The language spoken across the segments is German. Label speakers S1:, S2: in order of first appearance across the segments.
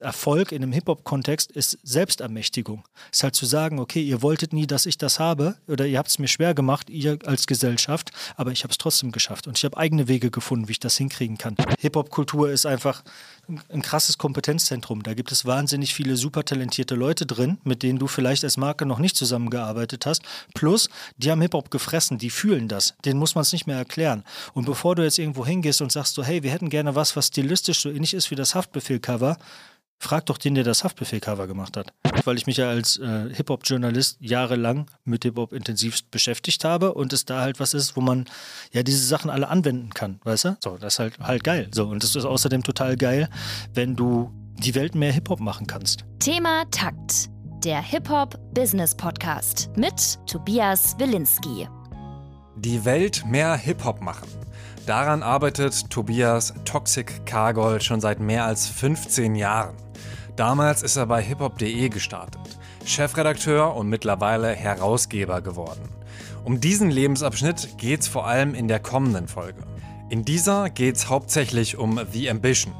S1: Erfolg in einem Hip-Hop-Kontext ist Selbstermächtigung. Ist halt zu sagen, okay, ihr wolltet nie, dass ich das habe oder ihr habt es mir schwer gemacht, ihr als Gesellschaft, aber ich habe es trotzdem geschafft und ich habe eigene Wege gefunden, wie ich das hinkriegen kann. Hip-Hop-Kultur ist einfach ein, krasses Kompetenzzentrum. Da gibt es wahnsinnig viele super talentierte Leute drin, mit denen du vielleicht als Marke noch nicht zusammengearbeitet hast. Plus, die haben Hip-Hop gefressen, die fühlen das. Denen muss man es nicht mehr erklären. Und bevor du jetzt irgendwo hingehst und sagst so, hey, wir hätten gerne was, was stilistisch so ähnlich ist wie das Haftbefehl-Cover, Frag doch den, der das Haftbefehl-Cover gemacht hat. Weil ich mich ja als äh, Hip-Hop-Journalist jahrelang mit Hip-Hop intensivst beschäftigt habe und es da halt was ist, wo man ja diese Sachen alle anwenden kann, weißt du? So, das ist halt, halt geil. So, und das ist außerdem total geil, wenn du die Welt mehr Hip-Hop machen kannst.
S2: Thema Takt. Der Hip-Hop-Business-Podcast mit Tobias Wilinski.
S3: Die Welt mehr Hip-Hop machen. Daran arbeitet Tobias Toxic Cargol schon seit mehr als 15 Jahren. Damals ist er bei hiphop.de gestartet, Chefredakteur und mittlerweile Herausgeber geworden. Um diesen Lebensabschnitt geht's vor allem in der kommenden Folge. In dieser geht's hauptsächlich um The Ambition,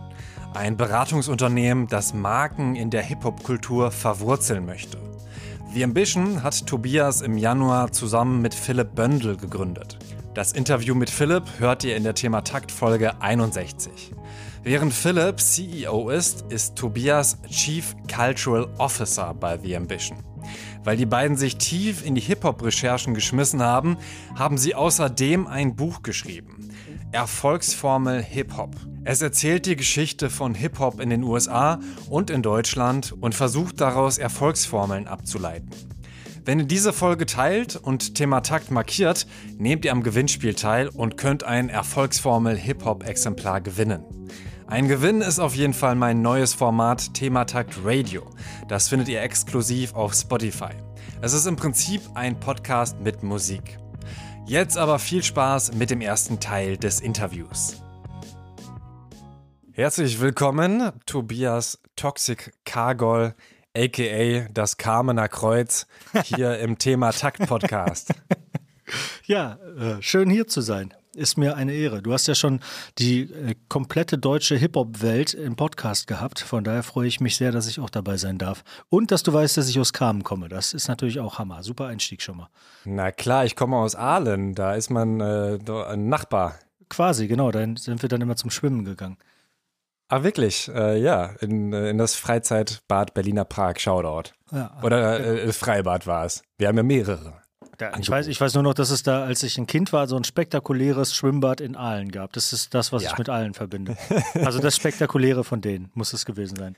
S3: ein Beratungsunternehmen, das Marken in der Hip-Hop-Kultur verwurzeln möchte. The Ambition hat Tobias im Januar zusammen mit Philipp Böndel gegründet. Das Interview mit Philipp hört ihr in der Thema Takt Folge 61. Während Philipp CEO ist, ist Tobias Chief Cultural Officer bei The Ambition. Weil die beiden sich tief in die Hip-Hop-Recherchen geschmissen haben, haben sie außerdem ein Buch geschrieben. Erfolgsformel Hip-Hop. Es erzählt die Geschichte von Hip-Hop in den USA und in Deutschland und versucht daraus Erfolgsformeln abzuleiten. Wenn ihr diese Folge teilt und Thema Takt markiert, nehmt ihr am Gewinnspiel teil und könnt ein Erfolgsformel Hip-Hop-Exemplar gewinnen. Ein Gewinn ist auf jeden Fall mein neues Format Thematakt Radio. Das findet ihr exklusiv auf Spotify. Es ist im Prinzip ein Podcast mit Musik. Jetzt aber viel Spaß mit dem ersten Teil des Interviews. Herzlich willkommen, Tobias Toxic Cargol, aka das Carmener Kreuz, hier im Thema Takt Podcast.
S1: Ja, äh, schön hier zu sein ist mir eine Ehre. Du hast ja schon die äh, komplette deutsche Hip-Hop-Welt im Podcast gehabt. Von daher freue ich mich sehr, dass ich auch dabei sein darf. Und dass du weißt, dass ich aus Kamen komme. Das ist natürlich auch Hammer. Super Einstieg schon mal.
S3: Na klar, ich komme aus Aalen. Da ist man äh, ein Nachbar.
S1: Quasi, genau. Da sind wir dann immer zum Schwimmen gegangen.
S3: Ah, wirklich? Äh, ja, in, äh, in das Freizeitbad Berliner Prag, Shoutout. Ja, Oder äh, Freibad war es. Wir haben ja mehrere.
S1: Ja, ich, weiß, ich weiß nur noch, dass es da, als ich ein Kind war, so ein spektakuläres Schwimmbad in Aalen gab. Das ist das, was ja. ich mit Aalen verbinde. Also das Spektakuläre von denen muss es gewesen sein.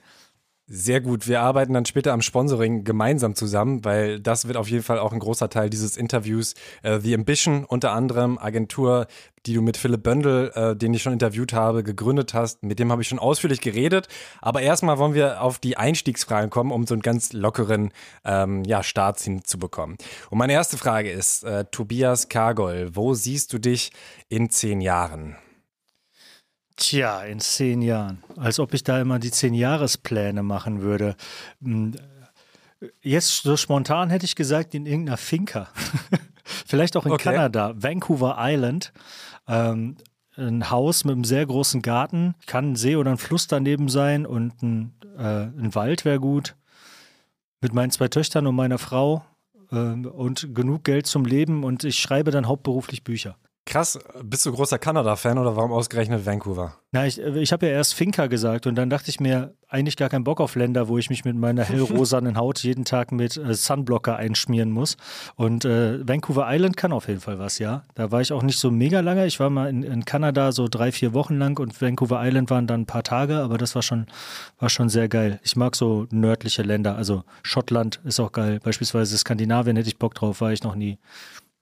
S3: Sehr gut. Wir arbeiten dann später am Sponsoring gemeinsam zusammen, weil das wird auf jeden Fall auch ein großer Teil dieses Interviews. Äh, The Ambition, unter anderem Agentur, die du mit Philipp Böndel, äh, den ich schon interviewt habe, gegründet hast. Mit dem habe ich schon ausführlich geredet. Aber erstmal wollen wir auf die Einstiegsfragen kommen, um so einen ganz lockeren ähm, ja, Start hinzubekommen. Und meine erste Frage ist, äh, Tobias Kargol, wo siehst du dich in zehn Jahren?
S1: Tja, in zehn Jahren. Als ob ich da immer die zehn Jahrespläne machen würde. Hm, jetzt so spontan hätte ich gesagt, in irgendeiner Finca. Vielleicht auch in okay. Kanada, Vancouver Island. Ähm, ein Haus mit einem sehr großen Garten, kann ein See oder ein Fluss daneben sein und ein, äh, ein Wald wäre gut. Mit meinen zwei Töchtern und meiner Frau äh, und genug Geld zum Leben und ich schreibe dann hauptberuflich Bücher.
S3: Krass, bist du großer Kanada-Fan oder warum ausgerechnet Vancouver?
S1: Na, ich, ich habe ja erst Finca gesagt und dann dachte ich mir, eigentlich gar keinen Bock auf Länder, wo ich mich mit meiner hellrosanen Haut jeden Tag mit äh, Sunblocker einschmieren muss. Und äh, Vancouver Island kann auf jeden Fall was, ja. Da war ich auch nicht so mega lange. Ich war mal in, in Kanada so drei, vier Wochen lang und Vancouver Island waren dann ein paar Tage, aber das war schon, war schon sehr geil. Ich mag so nördliche Länder, also Schottland ist auch geil. Beispielsweise Skandinavien hätte ich Bock drauf, war ich noch nie.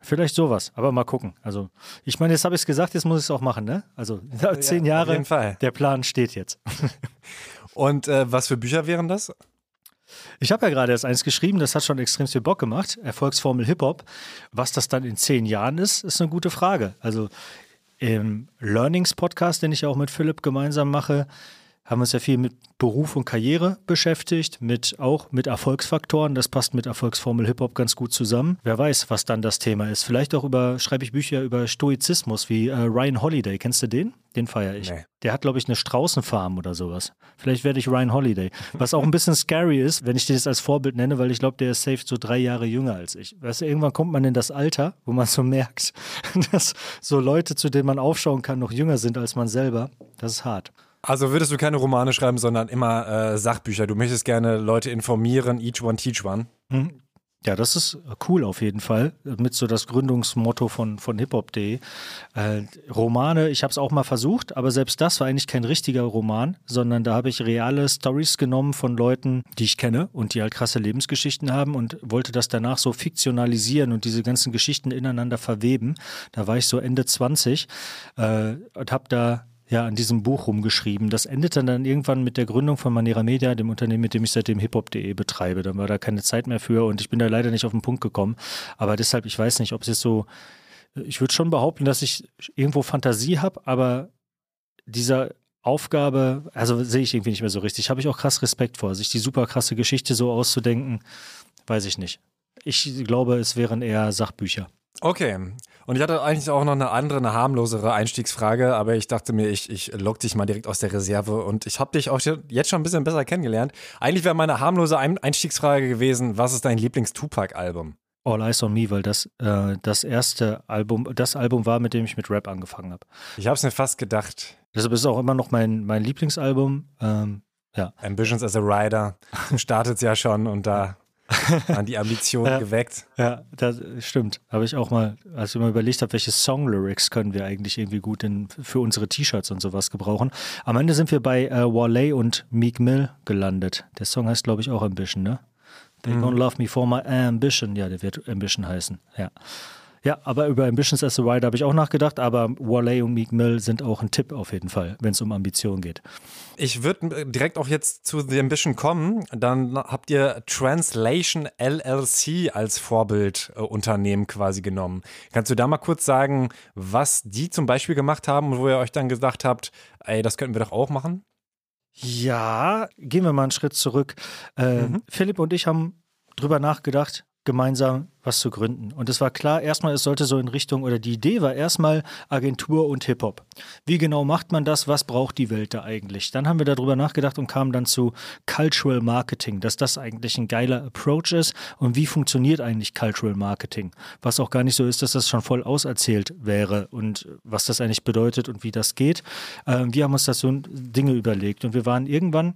S1: Vielleicht sowas, aber mal gucken. Also, ich meine, jetzt habe ich es gesagt, jetzt muss ich es auch machen, ne? Also, ja, zehn Jahre, der Plan steht jetzt.
S3: Und äh, was für Bücher wären das?
S1: Ich habe ja gerade erst eins geschrieben, das hat schon extrem viel Bock gemacht. Erfolgsformel Hip-Hop. Was das dann in zehn Jahren ist, ist eine gute Frage. Also, im Learnings-Podcast, den ich auch mit Philipp gemeinsam mache, haben uns ja viel mit Beruf und Karriere beschäftigt, mit auch mit Erfolgsfaktoren. Das passt mit Erfolgsformel Hip-Hop ganz gut zusammen. Wer weiß, was dann das Thema ist. Vielleicht auch über, schreibe ich Bücher über Stoizismus wie äh, Ryan Holiday. Kennst du den? Den feiere ich. Nee. Der hat, glaube ich, eine Straußenfarm oder sowas. Vielleicht werde ich Ryan Holiday. Was auch ein bisschen scary ist, wenn ich den jetzt als Vorbild nenne, weil ich glaube, der ist safe so drei Jahre jünger als ich. Weißt du, irgendwann kommt man in das Alter, wo man so merkt, dass so Leute, zu denen man aufschauen kann, noch jünger sind als man selber. Das ist hart.
S3: Also würdest du keine Romane schreiben, sondern immer äh, Sachbücher. Du möchtest gerne Leute informieren, each one teach one.
S1: Mhm. Ja, das ist cool auf jeden Fall. Mit so das Gründungsmotto von, von hiphop.de. Äh, Romane, ich habe es auch mal versucht, aber selbst das war eigentlich kein richtiger Roman, sondern da habe ich reale Stories genommen von Leuten, die ich kenne und die halt krasse Lebensgeschichten haben und wollte das danach so fiktionalisieren und diese ganzen Geschichten ineinander verweben. Da war ich so Ende 20 äh, und habe da ja, an diesem Buch rumgeschrieben. Das endete dann irgendwann mit der Gründung von Manera Media, dem Unternehmen, mit dem ich seitdem hiphop.de betreibe. Dann war da keine Zeit mehr für und ich bin da leider nicht auf den Punkt gekommen. Aber deshalb, ich weiß nicht, ob es jetzt so, ich würde schon behaupten, dass ich irgendwo Fantasie habe, aber dieser Aufgabe, also sehe ich irgendwie nicht mehr so richtig. Habe ich auch krass Respekt vor, sich die super krasse Geschichte so auszudenken, weiß ich nicht. Ich glaube, es wären eher Sachbücher.
S3: Okay. Und ich hatte eigentlich auch noch eine andere, eine harmlosere Einstiegsfrage, aber ich dachte mir, ich, ich lock dich mal direkt aus der Reserve und ich habe dich auch jetzt schon ein bisschen besser kennengelernt. Eigentlich wäre meine harmlose Einstiegsfrage gewesen, was ist dein Lieblings-Tupac-Album?
S1: All Eyes on Me, weil das äh, das erste Album, das Album war, mit dem ich mit Rap angefangen habe.
S3: Ich habe es mir fast gedacht.
S1: Deshalb ist es auch immer noch mein, mein Lieblingsalbum. Ähm, ja.
S3: Ambitions as a Rider startet es ja schon und da an die Ambition ja, geweckt.
S1: Ja, das stimmt. Habe ich auch mal, als ich mal überlegt habe, welche Song-Lyrics können wir eigentlich irgendwie gut in, für unsere T-Shirts und sowas gebrauchen. Am Ende sind wir bei äh, Wale und Meek Mill gelandet. Der Song heißt, glaube ich, auch Ambition, ne? They mhm. gonna love me for my ambition. Ja, der wird Ambition heißen. Ja. Ja, aber über Ambitions as a Rider habe ich auch nachgedacht, aber Wale und Meek Mill sind auch ein Tipp auf jeden Fall, wenn es um Ambition geht.
S3: Ich würde direkt auch jetzt zu The Ambition kommen. Dann habt ihr Translation LLC als Vorbildunternehmen äh, quasi genommen. Kannst du da mal kurz sagen, was die zum Beispiel gemacht haben und wo ihr euch dann gesagt habt, ey, das könnten wir doch auch machen?
S1: Ja, gehen wir mal einen Schritt zurück. Äh, mhm. Philipp und ich haben drüber nachgedacht, gemeinsam was zu gründen. Und es war klar, erstmal, es sollte so in Richtung, oder die Idee war erstmal Agentur und Hip-Hop. Wie genau macht man das? Was braucht die Welt da eigentlich? Dann haben wir darüber nachgedacht und kamen dann zu Cultural Marketing, dass das eigentlich ein geiler Approach ist. Und wie funktioniert eigentlich Cultural Marketing? Was auch gar nicht so ist, dass das schon voll auserzählt wäre und was das eigentlich bedeutet und wie das geht. Ähm, wir haben uns das so Dinge überlegt und wir waren irgendwann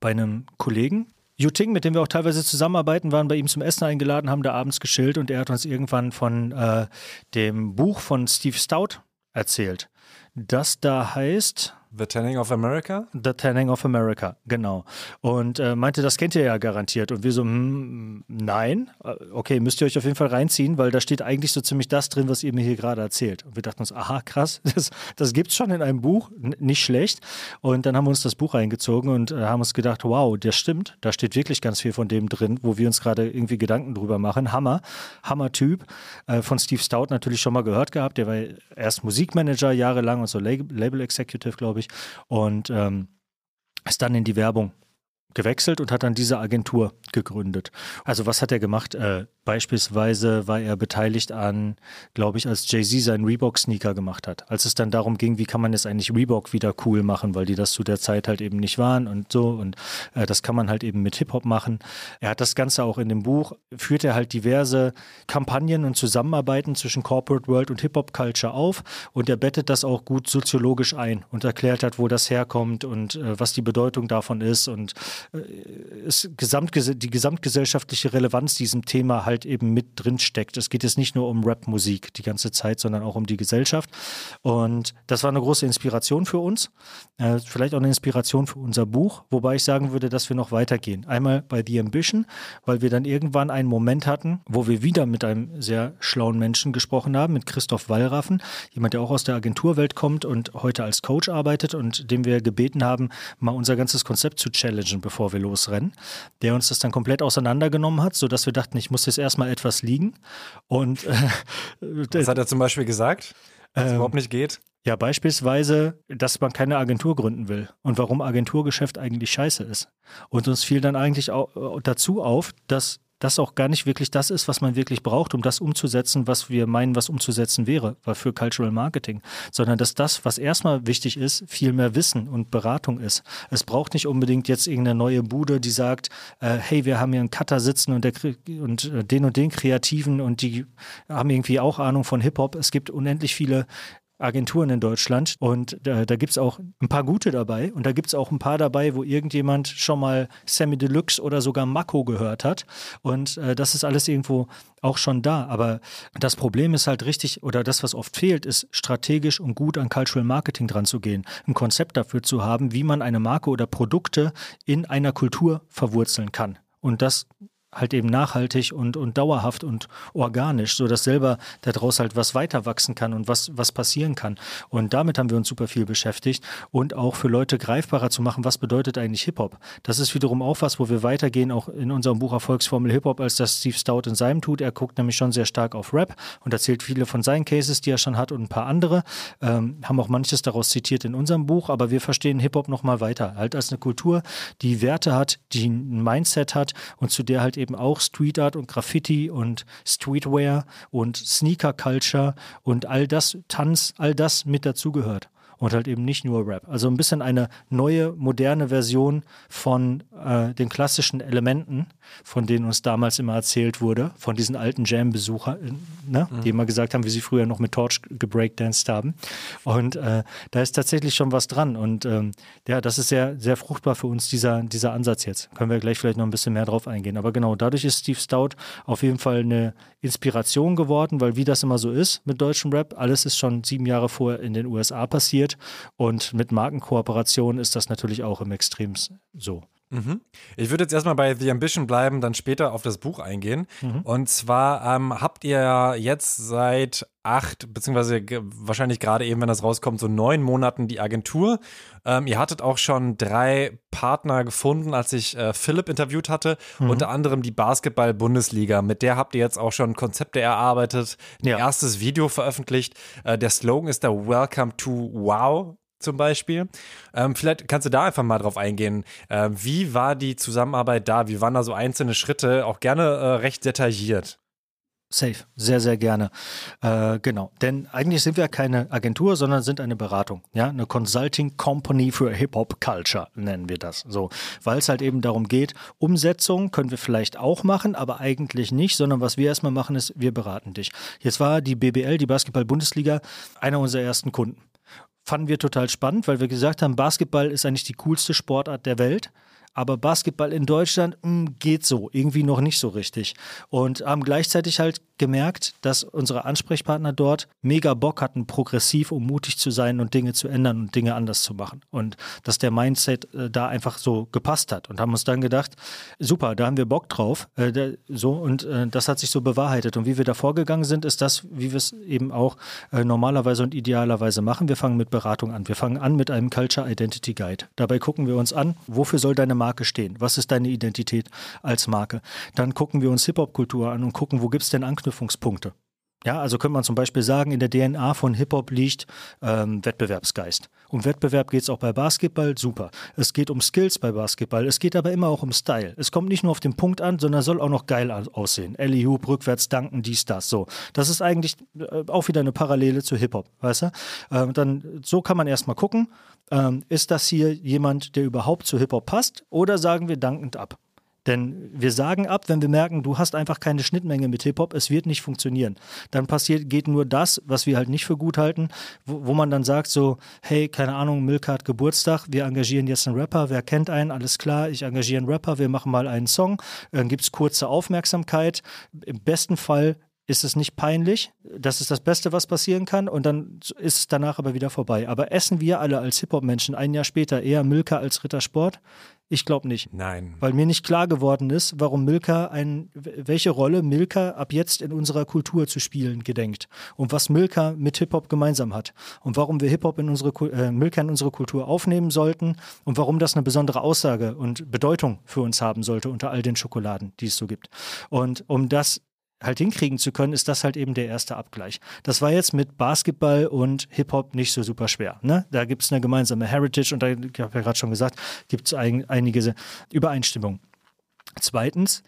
S1: bei einem Kollegen, Yuting, mit dem wir auch teilweise zusammenarbeiten, waren bei ihm zum Essen eingeladen, haben da abends geschillt und er hat uns irgendwann von äh, dem Buch von Steve Stout erzählt. Das da heißt,
S3: The Tanning of America?
S1: The Tanning of America, genau. Und äh, meinte, das kennt ihr ja garantiert. Und wir so, hm, nein. Äh, okay, müsst ihr euch auf jeden Fall reinziehen, weil da steht eigentlich so ziemlich das drin, was ihr mir hier gerade erzählt. Und wir dachten uns, aha, krass, das, das es schon in einem Buch, nicht schlecht. Und dann haben wir uns das Buch reingezogen und äh, haben uns gedacht, wow, das stimmt. Da steht wirklich ganz viel von dem drin, wo wir uns gerade irgendwie Gedanken drüber machen. Hammer, Hammer-Typ. Äh, von Steve Stout natürlich schon mal gehört gehabt. Der war erst Musikmanager jahrelang und so Label Executive, glaube ich ich. Und ähm, ist dann in die Werbung gewechselt und hat dann diese Agentur gegründet. Also was hat er gemacht? Äh, beispielsweise war er beteiligt an, glaube ich, als Jay-Z seinen Reebok-Sneaker gemacht hat. Als es dann darum ging, wie kann man jetzt eigentlich Reebok wieder cool machen, weil die das zu der Zeit halt eben nicht waren und so. Und äh, das kann man halt eben mit Hip-Hop machen. Er hat das Ganze auch in dem Buch, führt er halt diverse Kampagnen und Zusammenarbeiten zwischen Corporate World und Hip-Hop-Culture auf und er bettet das auch gut soziologisch ein und erklärt hat, wo das herkommt und äh, was die Bedeutung davon ist und äh, Gesamtges die gesamtgesellschaftliche Relevanz diesem Thema halt eben mit drin steckt. Es geht jetzt nicht nur um Rap-Musik die ganze Zeit, sondern auch um die Gesellschaft. Und das war eine große Inspiration für uns. Äh, vielleicht auch eine Inspiration für unser Buch, wobei ich sagen würde, dass wir noch weitergehen. Einmal bei The Ambition, weil wir dann irgendwann einen Moment hatten, wo wir wieder mit einem sehr schlauen Menschen gesprochen haben, mit Christoph Wallraffen, jemand, der auch aus der Agenturwelt kommt und heute als Coach arbeitet und dem wir gebeten haben, mal unser ganzes Konzept zu challengen, bevor bevor wir losrennen, der uns das dann komplett auseinandergenommen hat, sodass wir dachten, ich muss jetzt erstmal etwas liegen. Und
S3: äh, was hat er zum Beispiel gesagt? Was ähm, überhaupt nicht geht?
S1: Ja, beispielsweise, dass man keine Agentur gründen will und warum Agenturgeschäft eigentlich scheiße ist. Und uns fiel dann eigentlich auch dazu auf, dass das auch gar nicht wirklich das ist, was man wirklich braucht, um das umzusetzen, was wir meinen, was umzusetzen wäre, war für Cultural Marketing, sondern dass das, was erstmal wichtig ist, viel mehr Wissen und Beratung ist. Es braucht nicht unbedingt jetzt irgendeine neue Bude, die sagt, äh, hey, wir haben hier einen Cutter sitzen und, der, und äh, den und den Kreativen und die haben irgendwie auch Ahnung von Hip-Hop. Es gibt unendlich viele Agenturen in Deutschland. Und da, da gibt es auch ein paar gute dabei. Und da gibt es auch ein paar dabei, wo irgendjemand schon mal Sammy Deluxe oder sogar Mako gehört hat. Und äh, das ist alles irgendwo auch schon da, aber das Problem ist halt richtig oder das, was oft fehlt, ist strategisch und gut an Cultural Marketing dran zu gehen, ein Konzept dafür zu haben, wie man eine Marke oder Produkte in einer Kultur verwurzeln kann. Und das halt eben nachhaltig und, und dauerhaft und organisch, sodass selber daraus halt was weiter wachsen kann und was, was passieren kann. Und damit haben wir uns super viel beschäftigt und auch für Leute greifbarer zu machen, was bedeutet eigentlich Hip-Hop. Das ist wiederum auch was, wo wir weitergehen, auch in unserem Buch Erfolgsformel Hip-Hop, als das Steve Stout in seinem tut. Er guckt nämlich schon sehr stark auf Rap und erzählt viele von seinen Cases, die er schon hat und ein paar andere. Ähm, haben auch manches daraus zitiert in unserem Buch, aber wir verstehen Hip-Hop nochmal weiter. Halt als eine Kultur, die Werte hat, die ein Mindset hat und zu der halt eben auch Street Art und Graffiti und Streetwear und Sneaker Culture und all das, Tanz, all das mit dazugehört und halt eben nicht nur Rap. Also ein bisschen eine neue, moderne Version von äh, den klassischen Elementen, von denen uns damals immer erzählt wurde, von diesen alten Jam-Besuchern, ne? mhm. die immer gesagt haben, wie sie früher noch mit Torch gebreakdanced haben. Und äh, da ist tatsächlich schon was dran. Und ähm, ja, das ist sehr, sehr fruchtbar für uns, dieser, dieser Ansatz jetzt. Können wir gleich vielleicht noch ein bisschen mehr drauf eingehen. Aber genau, dadurch ist Steve Stout auf jeden Fall eine Inspiration geworden, weil wie das immer so ist mit deutschem Rap, alles ist schon sieben Jahre vorher in den USA passiert und mit Markenkooperationen ist das natürlich auch im Extrem so.
S3: Mhm. Ich würde jetzt erstmal bei The Ambition bleiben, dann später auf das Buch eingehen. Mhm. Und zwar ähm, habt ihr ja jetzt seit acht, beziehungsweise wahrscheinlich gerade eben, wenn das rauskommt, so neun Monaten die Agentur. Ähm, ihr hattet auch schon drei Partner gefunden, als ich äh, Philipp interviewt hatte, mhm. unter anderem die Basketball-Bundesliga. Mit der habt ihr jetzt auch schon Konzepte erarbeitet, ein ja. erstes Video veröffentlicht. Äh, der Slogan ist da Welcome to Wow zum Beispiel. Ähm, vielleicht kannst du da einfach mal drauf eingehen. Äh, wie war die Zusammenarbeit da? Wie waren da so einzelne Schritte? Auch gerne äh, recht detailliert.
S1: Safe, sehr, sehr gerne. Äh, genau, denn eigentlich sind wir keine Agentur, sondern sind eine Beratung, ja, eine Consulting Company für Hip-Hop Culture nennen wir das. So, weil es halt eben darum geht, Umsetzung können wir vielleicht auch machen, aber eigentlich nicht, sondern was wir erstmal machen ist, wir beraten dich. Jetzt war die BBL, die Basketball-Bundesliga, einer unserer ersten Kunden fanden wir total spannend, weil wir gesagt haben, Basketball ist eigentlich die coolste Sportart der Welt aber Basketball in Deutschland mh, hm, geht so, irgendwie noch nicht so richtig. Und haben gleichzeitig halt gemerkt, dass unsere Ansprechpartner dort mega Bock hatten, progressiv und mutig zu sein und Dinge zu ändern und Dinge anders zu machen. Und dass der Mindset äh, da einfach so gepasst hat und haben uns dann gedacht, super, da haben wir Bock drauf. Äh, der, so und äh, das hat sich so bewahrheitet. Und wie wir da vorgegangen sind, ist das, wie wir es eben auch äh, normalerweise und idealerweise machen. Wir fangen mit Beratung an. Wir fangen an mit einem Culture Identity Guide. Dabei gucken wir uns an, wofür soll deine Marke stehen? Was ist deine Identität als Marke? Dann gucken wir uns Hip-Hop-Kultur an und gucken, wo gibt es denn Anknüpfungspunkte Anknüpfungspunkte. Ja, also könnte man zum Beispiel sagen, in der DNA von Hip-Hop liegt ähm, Wettbewerbsgeist. Um Wettbewerb geht es auch bei Basketball, super. Es geht um Skills bei Basketball, es geht aber immer auch um Style. Es kommt nicht nur auf den Punkt an, sondern soll auch noch geil aussehen. Ellie Hoop, rückwärts danken, dies, das, so. Das ist eigentlich äh, auch wieder eine Parallele zu Hip-Hop, weißt du? Ähm, dann, so kann man erstmal gucken, ähm, ist das hier jemand, der überhaupt zu Hip-Hop passt oder sagen wir dankend ab? Denn wir sagen ab, wenn wir merken, du hast einfach keine Schnittmenge mit Hip-Hop, es wird nicht funktionieren. Dann passiert, geht nur das, was wir halt nicht für gut halten, wo, wo man dann sagt so, hey, keine Ahnung, Milka hat Geburtstag, wir engagieren jetzt einen Rapper, wer kennt einen, alles klar, ich engagiere einen Rapper, wir machen mal einen Song, dann gibt es kurze Aufmerksamkeit. Im besten Fall ist es nicht peinlich. Das ist das Beste, was passieren kann. Und dann ist es danach aber wieder vorbei. Aber essen wir alle als Hip-Hop-Menschen ein Jahr später eher Milka als Rittersport? Ich glaube nicht.
S3: Nein.
S1: Weil mir nicht klar geworden ist, warum Milka ein, welche Rolle Milka ab jetzt in unserer Kultur zu spielen gedenkt und was Milka mit Hip-Hop gemeinsam hat und warum wir Hip-Hop in unsere, äh, Milka in unsere Kultur aufnehmen sollten und warum das eine besondere Aussage und Bedeutung für uns haben sollte unter all den Schokoladen, die es so gibt. Und um das halt hinkriegen zu können, ist das halt eben der erste Abgleich. Das war jetzt mit Basketball und Hip-Hop nicht so super schwer. Ne? Da gibt es eine gemeinsame Heritage und da, ich habe ja gerade schon gesagt, gibt es ein, einige Übereinstimmungen. Zweitens,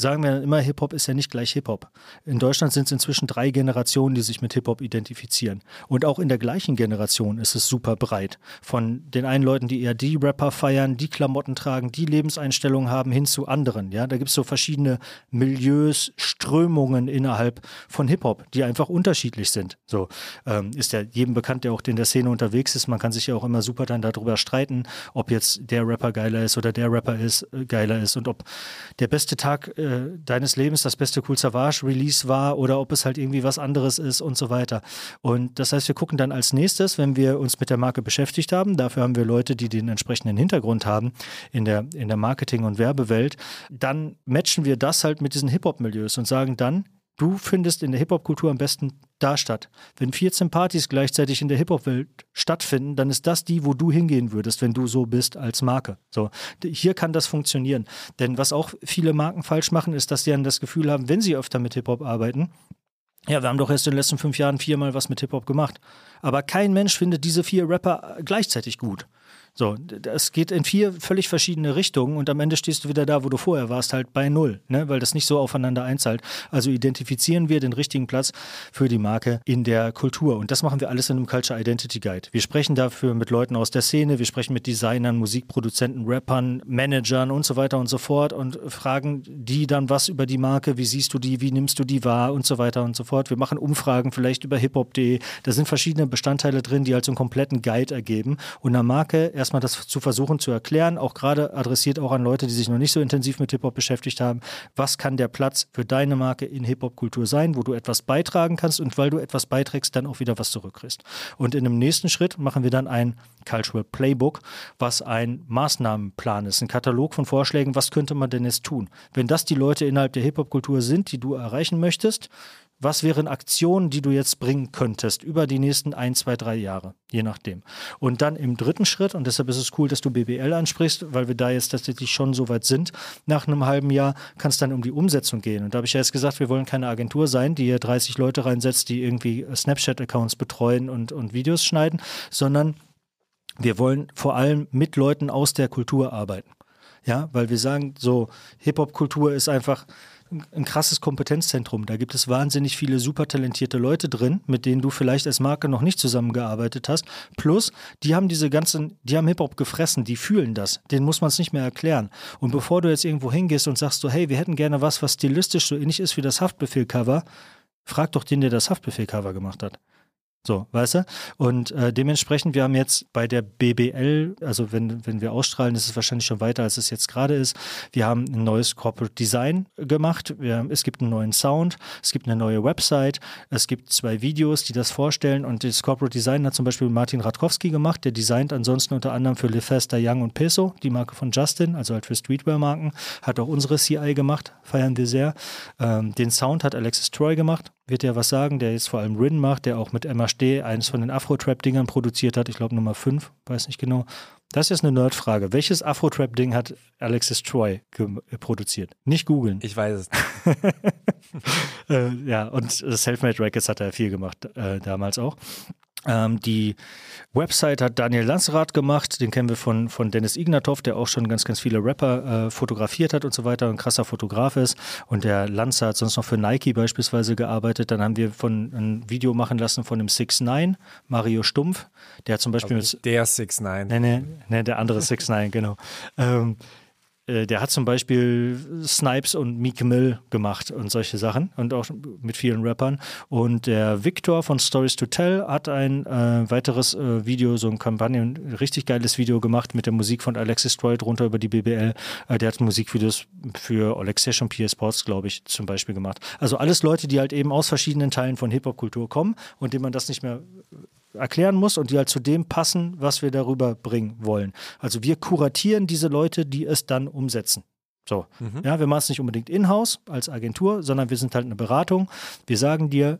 S1: sagen wir immer, Hip-Hop ist ja nicht gleich Hip-Hop. In Deutschland sind es inzwischen drei Generationen, die sich mit Hip-Hop identifizieren. Und auch in der gleichen Generation ist es super breit. Von den einen Leuten, die eher die Rapper feiern, die Klamotten tragen, die Lebenseinstellungen haben, hin zu anderen. Ja, da gibt es so verschiedene Milieus, Strömungen innerhalb von Hip-Hop, die einfach unterschiedlich sind. So ähm, ist ja jedem bekannt, der auch in der Szene unterwegs ist. Man kann sich ja auch immer super dann darüber streiten, ob jetzt der Rapper geiler ist oder der Rapper ist äh, geiler ist und ob der beste Tag äh, äh, deines Lebens das beste Cool Savage Release war oder ob es halt irgendwie was anderes ist und so weiter. Und das heißt, wir gucken dann als nächstes, wenn wir uns mit der Marke beschäftigt haben, dafür haben wir Leute, die den entsprechenden Hintergrund haben in der, in der Marketing- und Werbewelt, dann matchen wir das halt mit diesen Hip-Hop-Milieus und sagen dann, du findest in der Hip-Hop-Kultur am besten da statt. Wenn 14 Partys gleichzeitig in der Hip-Hop-Welt stattfinden, dann ist das die, wo du hingehen würdest, wenn du so bist als Marke. So, hier kann das funktionieren. Denn was auch viele Marken falsch machen, ist, dass sie dann das Gefühl haben, wenn sie öfter mit Hip-Hop arbeiten, ja, wir haben doch erst in den letzten fünf Jahren viermal was mit Hip-Hop gemacht. Aber kein Mensch findet diese vier Rapper gleichzeitig gut. So, es geht in vier völlig verschiedene Richtungen und am Ende stehst du wieder da, wo du vorher warst, halt bei Null, ne? weil das nicht so aufeinander einzahlt. Also identifizieren wir den richtigen Platz für die Marke in der Kultur. Und das machen wir alles in einem Culture Identity Guide. Wir sprechen dafür mit Leuten aus der Szene, wir sprechen mit Designern, Musikproduzenten, Rappern, Managern und so weiter und so fort und fragen die dann was über die Marke, wie siehst du die, wie nimmst du die wahr und so weiter und so fort. Wir machen Umfragen vielleicht über hiphop.de. Da sind verschiedene Bestandteile drin, die halt so einen kompletten Guide ergeben und eine Marke erstmal das zu versuchen zu erklären, auch gerade adressiert auch an Leute, die sich noch nicht so intensiv mit Hip-Hop beschäftigt haben. Was kann der Platz für deine Marke in Hip-Hop-Kultur sein, wo du etwas beitragen kannst und weil du etwas beiträgst, dann auch wieder was zurückkriegst. Und in einem nächsten Schritt machen wir dann ein Cultural Playbook, was ein Maßnahmenplan ist, ein Katalog von Vorschlägen, was könnte man denn jetzt tun. Wenn das die Leute innerhalb der Hip-Hop-Kultur sind, die du erreichen möchtest, was wären Aktionen, die du jetzt bringen könntest über die nächsten ein, zwei, drei Jahre, je nachdem. Und dann im dritten Schritt, und deshalb ist es cool, dass du BBL ansprichst, weil wir da jetzt tatsächlich schon so weit sind, nach einem halben Jahr kann es dann um die Umsetzung gehen. Und da habe ich ja jetzt gesagt, wir wollen keine Agentur sein, die hier 30 Leute reinsetzt, die irgendwie Snapchat-Accounts betreuen und, und Videos schneiden, sondern wir wollen vor allem mit Leuten aus der Kultur arbeiten. Ja, weil wir sagen, so Hip-Hop-Kultur ist einfach, ein krasses Kompetenzzentrum. Da gibt es wahnsinnig viele super talentierte Leute drin, mit denen du vielleicht als Marke noch nicht zusammengearbeitet hast. Plus, die haben diese ganzen, die haben Hip-Hop gefressen, die fühlen das. Den muss man es nicht mehr erklären. Und bevor du jetzt irgendwo hingehst und sagst so, hey, wir hätten gerne was, was stilistisch so ähnlich ist wie das Haftbefehl-Cover, frag doch den, der das Haftbefehl-Cover gemacht hat. So, weißt du? Und äh, dementsprechend, wir haben jetzt bei der BBL, also wenn, wenn wir ausstrahlen, ist es wahrscheinlich schon weiter, als es jetzt gerade ist. Wir haben ein neues Corporate Design gemacht. Wir, es gibt einen neuen Sound, es gibt eine neue Website, es gibt zwei Videos, die das vorstellen. Und das Corporate Design hat zum Beispiel Martin Radkowski gemacht, der designt ansonsten unter anderem für LeFesta Young und Peso, die Marke von Justin, also halt für Streetwear-Marken. Hat auch unsere CI gemacht, feiern wir sehr. Ähm, den Sound hat Alexis Troy gemacht wird ja was sagen, der jetzt vor allem Rin macht, der auch mit Steh eines von den Afro-Trap-Dingern produziert hat, ich glaube Nummer 5, weiß nicht genau. Das ist jetzt eine Nerdfrage. Welches Afro-Trap-Ding hat Alexis Troy äh, produziert? Nicht googeln.
S3: Ich weiß es.
S1: äh, ja, und Selfmade Records hat er viel gemacht, äh, damals auch. Ähm, die Website hat Daniel Lanzerath gemacht, den kennen wir von, von Dennis Ignatov, der auch schon ganz, ganz viele Rapper äh, fotografiert hat und so weiter, ein krasser Fotograf ist. Und der Lanzer hat sonst noch für Nike beispielsweise gearbeitet. Dann haben wir von ein Video machen lassen von dem 6 9 Mario Stumpf, der zum Beispiel
S3: also der 6 9
S1: Nee, nee, nee, der andere 6 9 genau. Ähm, äh, der hat zum Beispiel Snipes und Meek Mill gemacht und solche Sachen und auch mit vielen Rappern. Und der Victor von Stories to Tell hat ein äh, weiteres äh, Video, so ein Kampagne, ein richtig geiles Video gemacht mit der Musik von Alexis Troy drunter über die BBL. Äh, der hat Musikvideos für Alexis und PS Sports, glaube ich, zum Beispiel gemacht. Also alles Leute, die halt eben aus verschiedenen Teilen von Hip-Hop-Kultur kommen und denen man das nicht mehr erklären muss und die halt zu dem passen, was wir darüber bringen wollen. Also wir kuratieren diese Leute, die es dann umsetzen. So, mhm. ja, wir machen es nicht unbedingt in-house als Agentur, sondern wir sind halt eine Beratung. Wir sagen dir,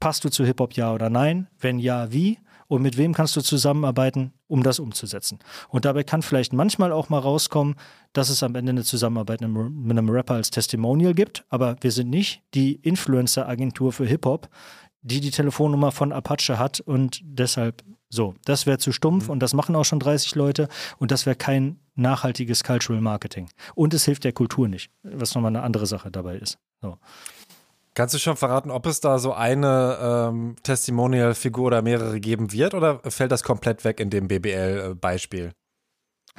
S1: passt du zu Hip-Hop ja oder nein? Wenn ja, wie? und mit wem kannst du zusammenarbeiten, um das umzusetzen. Und dabei kann vielleicht manchmal auch mal rauskommen, dass es am Ende eine Zusammenarbeit mit einem Rapper als Testimonial gibt, aber wir sind nicht die Influencer-Agentur für Hip-Hop, die die Telefonnummer von Apache hat und deshalb so. Das wäre zu stumpf mhm. und das machen auch schon 30 Leute und das wäre kein nachhaltiges Cultural Marketing. Und es hilft der Kultur nicht, was nochmal eine andere Sache dabei ist. So.
S3: Kannst du schon verraten, ob es da so eine ähm, Testimonial-Figur oder mehrere geben wird oder fällt das komplett weg in dem BBL-Beispiel?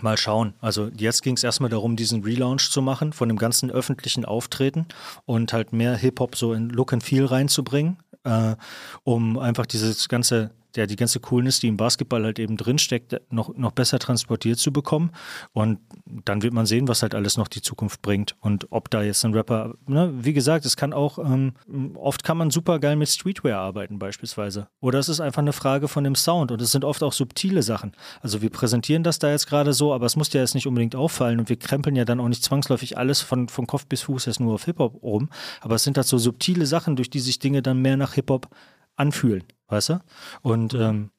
S1: Mal schauen. Also jetzt ging es erstmal darum, diesen Relaunch zu machen von dem ganzen öffentlichen Auftreten und halt mehr Hip-Hop so in Look and Feel reinzubringen, äh, um einfach dieses ganze der die ganze Coolness, die im Basketball halt eben drinsteckt, noch, noch besser transportiert zu bekommen. Und dann wird man sehen, was halt alles noch die Zukunft bringt. Und ob da jetzt ein Rapper, ne, wie gesagt, es kann auch, ähm, oft kann man super geil mit Streetwear arbeiten beispielsweise. Oder es ist einfach eine Frage von dem Sound und es sind oft auch subtile Sachen. Also wir präsentieren das da jetzt gerade so, aber es muss dir jetzt nicht unbedingt auffallen und wir krempeln ja dann auch nicht zwangsläufig alles von, von Kopf bis Fuß jetzt nur auf Hip-Hop rum. Aber es sind halt so subtile Sachen, durch die sich Dinge dann mehr nach Hip-Hop anfühlen weißt du? Und ähm,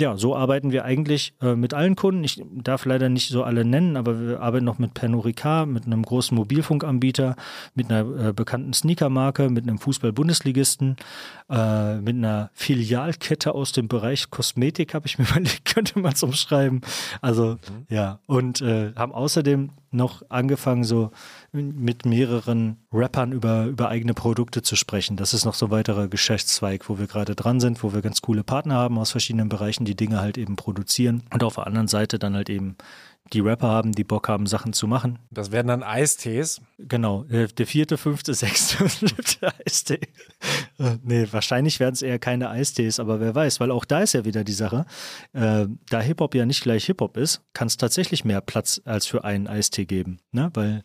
S1: ja, so arbeiten wir eigentlich äh, mit allen Kunden. Ich darf leider nicht so alle nennen, aber wir arbeiten noch mit Pernod Ricard, mit einem großen Mobilfunkanbieter, mit einer äh, bekannten Sneakermarke, mit einem Fußball-Bundesligisten, äh, mit einer Filialkette aus dem Bereich Kosmetik, habe ich mir überlegt, könnte man es umschreiben. Also mhm. ja, und äh, haben außerdem noch angefangen, so mit mehreren Rappern über, über eigene Produkte zu sprechen. Das ist noch so ein weiterer Geschäftszweig, wo wir gerade dran sind, wo wir ganz coole Partner haben aus verschiedenen Bereichen, die Dinge halt eben produzieren und auf der anderen Seite dann halt eben die Rapper haben, die Bock haben, Sachen zu machen.
S3: Das werden dann Eistees.
S1: Genau, der vierte, fünfte, sechste und siebte Eistee. Äh, nee, wahrscheinlich werden es eher keine Eistees, aber wer weiß, weil auch da ist ja wieder die Sache, äh, da Hip-Hop ja nicht gleich Hip-Hop ist, kann es tatsächlich mehr Platz als für einen Eistee geben, ne? weil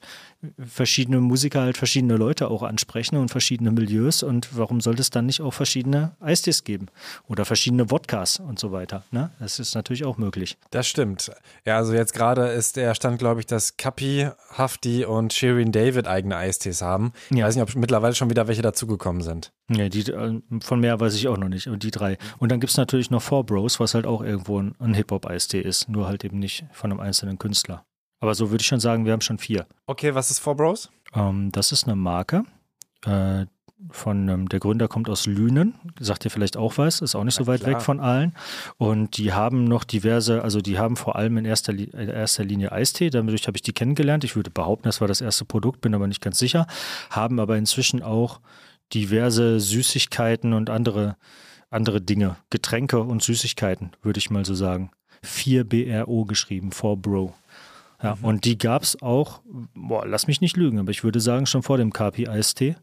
S1: verschiedene Musiker halt verschiedene Leute auch ansprechen und verschiedene Milieus und warum sollte es dann nicht auch verschiedene Eistees geben oder verschiedene Wodkas und so weiter, ne? Das ist natürlich auch möglich.
S3: Das stimmt. Ja, also jetzt gerade ist der Stand, glaube ich, dass Kapi, Hafti und Shirin David eigene Eistees haben. Ich weiß nicht, ob mittlerweile schon wieder welche dazugekommen sind.
S1: Nee, die, äh, von mehr weiß ich auch noch nicht. Und die drei. Und dann gibt es natürlich noch Four Bros, was halt auch irgendwo ein, ein Hip-Hop-Eistee ist, nur halt eben nicht von einem einzelnen Künstler. Aber so würde ich schon sagen, wir haben schon vier.
S3: Okay, was ist Four Bros?
S1: Ähm, das ist eine Marke, äh, von ähm, der Gründer kommt aus Lünen, sagt ihr vielleicht auch was, ist auch nicht so weit klar. weg von allen. Und die haben noch diverse, also die haben vor allem in erster, in erster Linie Eistee, dadurch habe ich die kennengelernt. Ich würde behaupten, das war das erste Produkt, bin aber nicht ganz sicher. Haben aber inzwischen auch diverse Süßigkeiten und andere, andere Dinge, Getränke und Süßigkeiten, würde ich mal so sagen. 4 BRO geschrieben, 4 Bro. Ja, mhm. und die gab es auch, boah, lass mich nicht lügen, aber ich würde sagen, schon vor dem KP-Eistee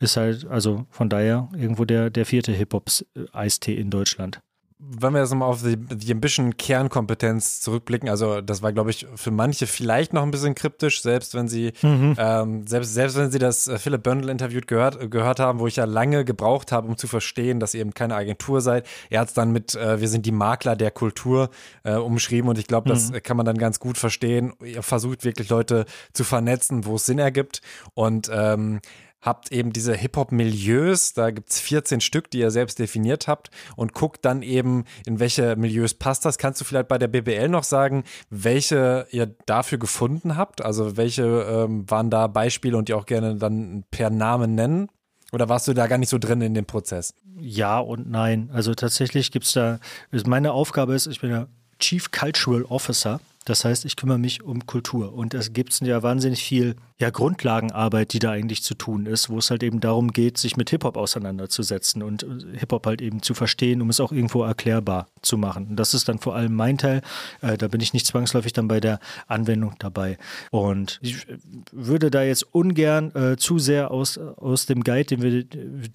S1: ist halt, also von daher irgendwo der, der vierte Hip-Hop-Eistee in Deutschland
S3: wenn wir jetzt nochmal auf die, die Ambition Kernkompetenz zurückblicken, also das war, glaube ich, für manche vielleicht noch ein bisschen kryptisch, selbst wenn sie, mhm. ähm, selbst, selbst wenn sie das äh, Philip Bundle Interview gehört, gehört haben, wo ich ja lange gebraucht habe, um zu verstehen, dass ihr eben keine Agentur seid. Er hat es dann mit, äh, wir sind die Makler der Kultur äh, umschrieben und ich glaube, das mhm. kann man dann ganz gut verstehen. Ihr versucht wirklich Leute zu vernetzen, wo es Sinn ergibt und ähm, habt eben diese Hip-Hop-Milieus, da gibt es 14 Stück, die ihr selbst definiert habt und guckt dann eben, in welche Milieus passt das. Kannst du vielleicht bei der BBL noch sagen, welche ihr dafür gefunden habt? Also welche ähm, waren da Beispiele und die auch gerne dann per Namen nennen? Oder warst du da gar nicht so drin in dem Prozess?
S1: Ja und nein. Also tatsächlich gibt es da, meine Aufgabe ist, ich bin ja Chief Cultural Officer. Das heißt, ich kümmere mich um Kultur. Und es gibt ja wahnsinnig viel ja, Grundlagenarbeit, die da eigentlich zu tun ist, wo es halt eben darum geht, sich mit Hip-Hop auseinanderzusetzen und äh, Hip-Hop halt eben zu verstehen, um es auch irgendwo erklärbar zu machen. Und das ist dann vor allem mein Teil. Äh, da bin ich nicht zwangsläufig dann bei der Anwendung dabei. Und ich äh, würde da jetzt ungern äh, zu sehr aus, aus dem Guide, den wir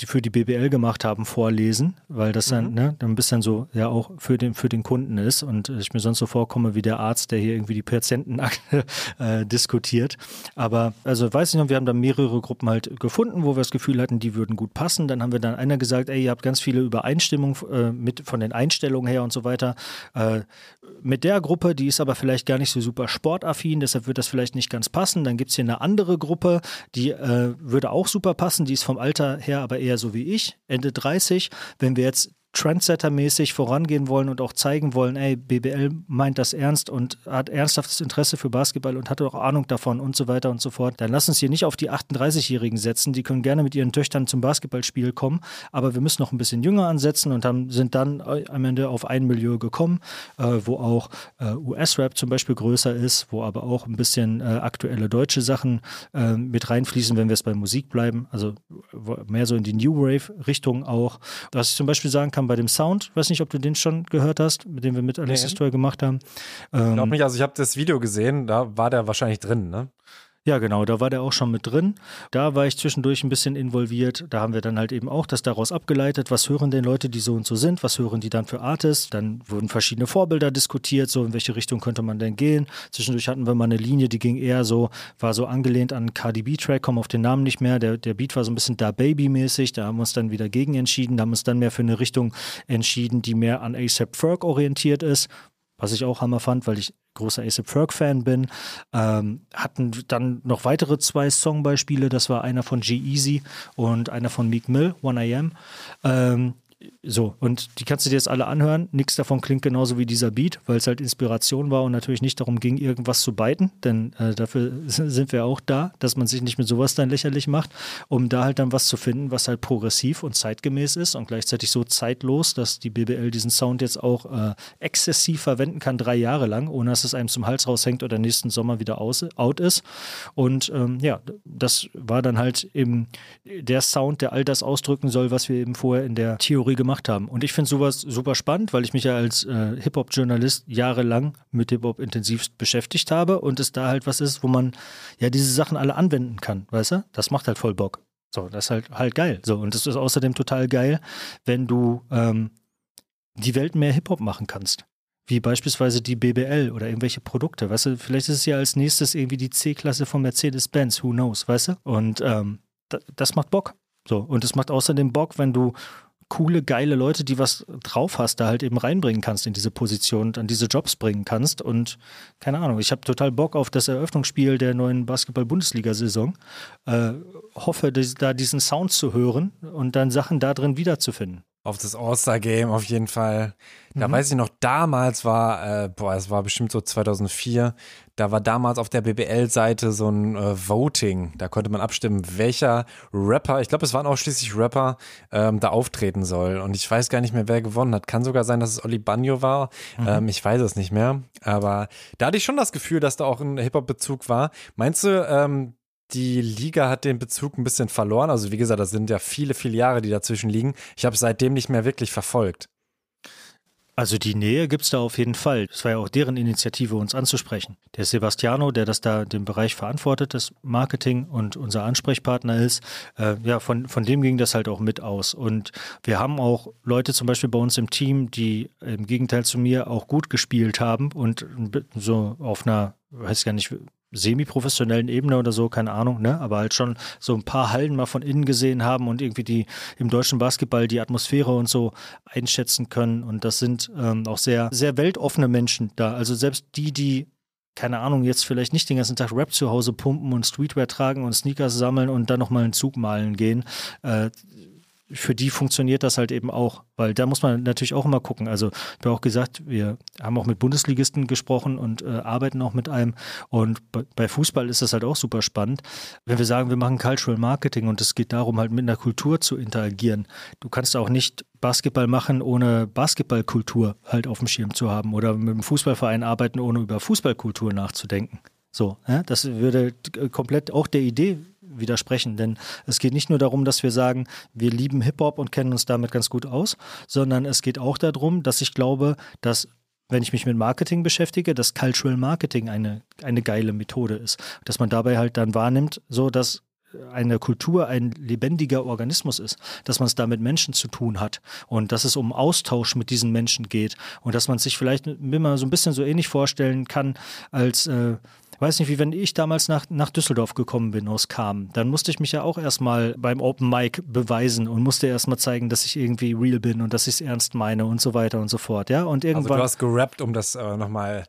S1: für die BBL gemacht haben, vorlesen, weil das dann, mhm. ne, dann ein bisschen so ja auch für den, für den Kunden ist und ich mir sonst so vorkomme wie der Arzt, der hier irgendwie die Patientenakte äh, diskutiert. Aber also weiß ich noch, wir haben da mehrere Gruppen halt gefunden, wo wir das Gefühl hatten, die würden gut passen. Dann haben wir dann einer gesagt, ey, ihr habt ganz viele Übereinstimmungen äh, mit von den Einstellungen her und so weiter. Äh, mit der Gruppe, die ist aber vielleicht gar nicht so super sportaffin, deshalb wird das vielleicht nicht ganz passen. Dann gibt es hier eine andere Gruppe, die äh, würde auch super passen, die ist vom Alter her aber eher so wie ich, Ende 30. Wenn wir jetzt Trendsetter-mäßig vorangehen wollen und auch zeigen wollen, ey, BBL meint das ernst und hat ernsthaftes Interesse für Basketball und hat auch Ahnung davon und so weiter und so fort, dann lass uns hier nicht auf die 38-Jährigen setzen. Die können gerne mit ihren Töchtern zum Basketballspiel kommen, aber wir müssen noch ein bisschen jünger ansetzen und haben, sind dann am Ende auf ein Milieu gekommen, äh, wo auch äh, US-Rap zum Beispiel größer ist, wo aber auch ein bisschen äh, aktuelle deutsche Sachen äh, mit reinfließen, wenn wir es bei Musik bleiben. Also mehr so in die New Wave-Richtung auch. Was ich zum Beispiel sagen kann, kam bei dem Sound. Ich weiß nicht, ob du den schon gehört hast, mit dem wir mit Alexis nee. Tour gemacht haben.
S3: Ähm, ich glaube nicht, also ich habe das Video gesehen, da war der wahrscheinlich drin, ne?
S1: Ja, genau, da war der auch schon mit drin. Da war ich zwischendurch ein bisschen involviert. Da haben wir dann halt eben auch das daraus abgeleitet, was hören denn Leute, die so und so sind, was hören die dann für Artists. Dann wurden verschiedene Vorbilder diskutiert, so in welche Richtung könnte man denn gehen. Zwischendurch hatten wir mal eine Linie, die ging eher so, war so angelehnt an KDB-Track, komme auf den Namen nicht mehr. Der, der Beat war so ein bisschen Da Baby-mäßig, da haben wir uns dann wieder gegen entschieden, da haben wir uns dann mehr für eine Richtung entschieden, die mehr an ASAP Ferg orientiert ist, was ich auch Hammer fand, weil ich großer ASAP Ferg-Fan bin. Ähm, hatten dann noch weitere zwei Songbeispiele. Das war einer von G-Eazy und einer von Meek Mill, 1am. Ähm, so, und die kannst du dir jetzt alle anhören. Nichts davon klingt genauso wie dieser Beat, weil es halt Inspiration war und natürlich nicht darum ging, irgendwas zu beiten, denn äh, dafür sind wir auch da, dass man sich nicht mit sowas dann lächerlich macht, um da halt dann was zu finden, was halt progressiv und zeitgemäß ist und gleichzeitig so zeitlos, dass die BBL diesen Sound jetzt auch äh, exzessiv verwenden kann, drei Jahre lang, ohne dass es einem zum Hals raushängt oder nächsten Sommer wieder aus, out ist. Und ähm, ja, das war dann halt eben der Sound, der all das ausdrücken soll, was wir eben vorher in der Theorie Story gemacht haben. Und ich finde sowas super spannend, weil ich mich ja als äh, Hip-Hop-Journalist jahrelang mit Hip-Hop intensivst beschäftigt habe und es da halt was ist, wo man ja diese Sachen alle anwenden kann, weißt du? Das macht halt voll Bock. So, das ist halt, halt geil. So, und es ist außerdem total geil, wenn du ähm, die Welt mehr Hip-Hop machen kannst wie beispielsweise die BBL oder irgendwelche Produkte. Weißt du, vielleicht ist es ja als nächstes irgendwie die C-Klasse von Mercedes-Benz, who knows, weißt du? Und ähm, das macht Bock. So, und es macht außerdem Bock, wenn du coole, geile Leute, die was drauf hast, da halt eben reinbringen kannst in diese Position und an diese Jobs bringen kannst. Und keine Ahnung, ich habe total Bock auf das Eröffnungsspiel der neuen Basketball-Bundesliga-Saison. Äh, hoffe, da diesen Sound zu hören und dann Sachen da drin wiederzufinden
S3: auf das All-Star-Game auf jeden Fall. Da mhm. weiß ich noch, damals war, äh, boah, es war bestimmt so 2004, da war damals auf der BBL-Seite so ein äh, Voting. Da konnte man abstimmen, welcher Rapper, ich glaube, es waren auch schließlich Rapper, ähm, da auftreten soll. Und ich weiß gar nicht mehr, wer gewonnen hat. Kann sogar sein, dass es Oli Banjo war. Mhm. Ähm, ich weiß es nicht mehr. Aber da hatte ich schon das Gefühl, dass da auch ein Hip-Hop-Bezug war. Meinst du, ähm, die Liga hat den Bezug ein bisschen verloren. Also wie gesagt, das sind ja viele, viele Jahre, die dazwischen liegen. Ich habe es seitdem nicht mehr wirklich verfolgt.
S1: Also die Nähe gibt es da auf jeden Fall. Es war ja auch deren Initiative, uns anzusprechen. Der Sebastiano, der das da den Bereich verantwortet, das Marketing und unser Ansprechpartner ist, äh, ja, von, von dem ging das halt auch mit aus. Und wir haben auch Leute zum Beispiel bei uns im Team, die im Gegenteil zu mir auch gut gespielt haben und so auf einer, weiß ich gar nicht, semi-professionellen Ebene oder so, keine Ahnung, ne? aber halt schon so ein paar Hallen mal von innen gesehen haben und irgendwie die im deutschen Basketball die Atmosphäre und so einschätzen können. Und das sind ähm, auch sehr, sehr weltoffene Menschen da. Also selbst die, die keine Ahnung, jetzt vielleicht nicht den ganzen Tag Rap zu Hause pumpen und Streetwear tragen und Sneakers sammeln und dann nochmal einen Zug malen gehen. Äh, für die funktioniert das halt eben auch, weil da muss man natürlich auch immer gucken. Also, du hast auch gesagt, wir haben auch mit Bundesligisten gesprochen und äh, arbeiten auch mit einem. Und bei Fußball ist das halt auch super spannend. Wenn wir sagen, wir machen Cultural Marketing und es geht darum, halt mit einer Kultur zu interagieren. Du kannst auch nicht Basketball machen, ohne Basketballkultur halt auf dem Schirm zu haben oder mit einem Fußballverein arbeiten, ohne über Fußballkultur nachzudenken. So, ja, das würde komplett auch der Idee widersprechen, denn es geht nicht nur darum, dass wir sagen, wir lieben Hip-Hop und kennen uns damit ganz gut aus, sondern es geht auch darum, dass ich glaube, dass wenn ich mich mit Marketing beschäftige, dass Cultural Marketing eine, eine geile Methode ist. Dass man dabei halt dann wahrnimmt, so dass eine Kultur ein lebendiger Organismus ist, dass man es da mit Menschen zu tun hat. Und dass es um Austausch mit diesen Menschen geht. Und dass man sich vielleicht immer so ein bisschen so ähnlich vorstellen kann, als äh, weiß nicht, wie wenn ich damals nach, nach Düsseldorf gekommen bin aus Kam, dann musste ich mich ja auch erstmal beim Open Mic beweisen und musste erstmal zeigen, dass ich irgendwie real bin und dass ich es ernst meine und so weiter und so fort, ja. Und irgendwann.
S3: Also du hast gerappt, um das äh, nochmal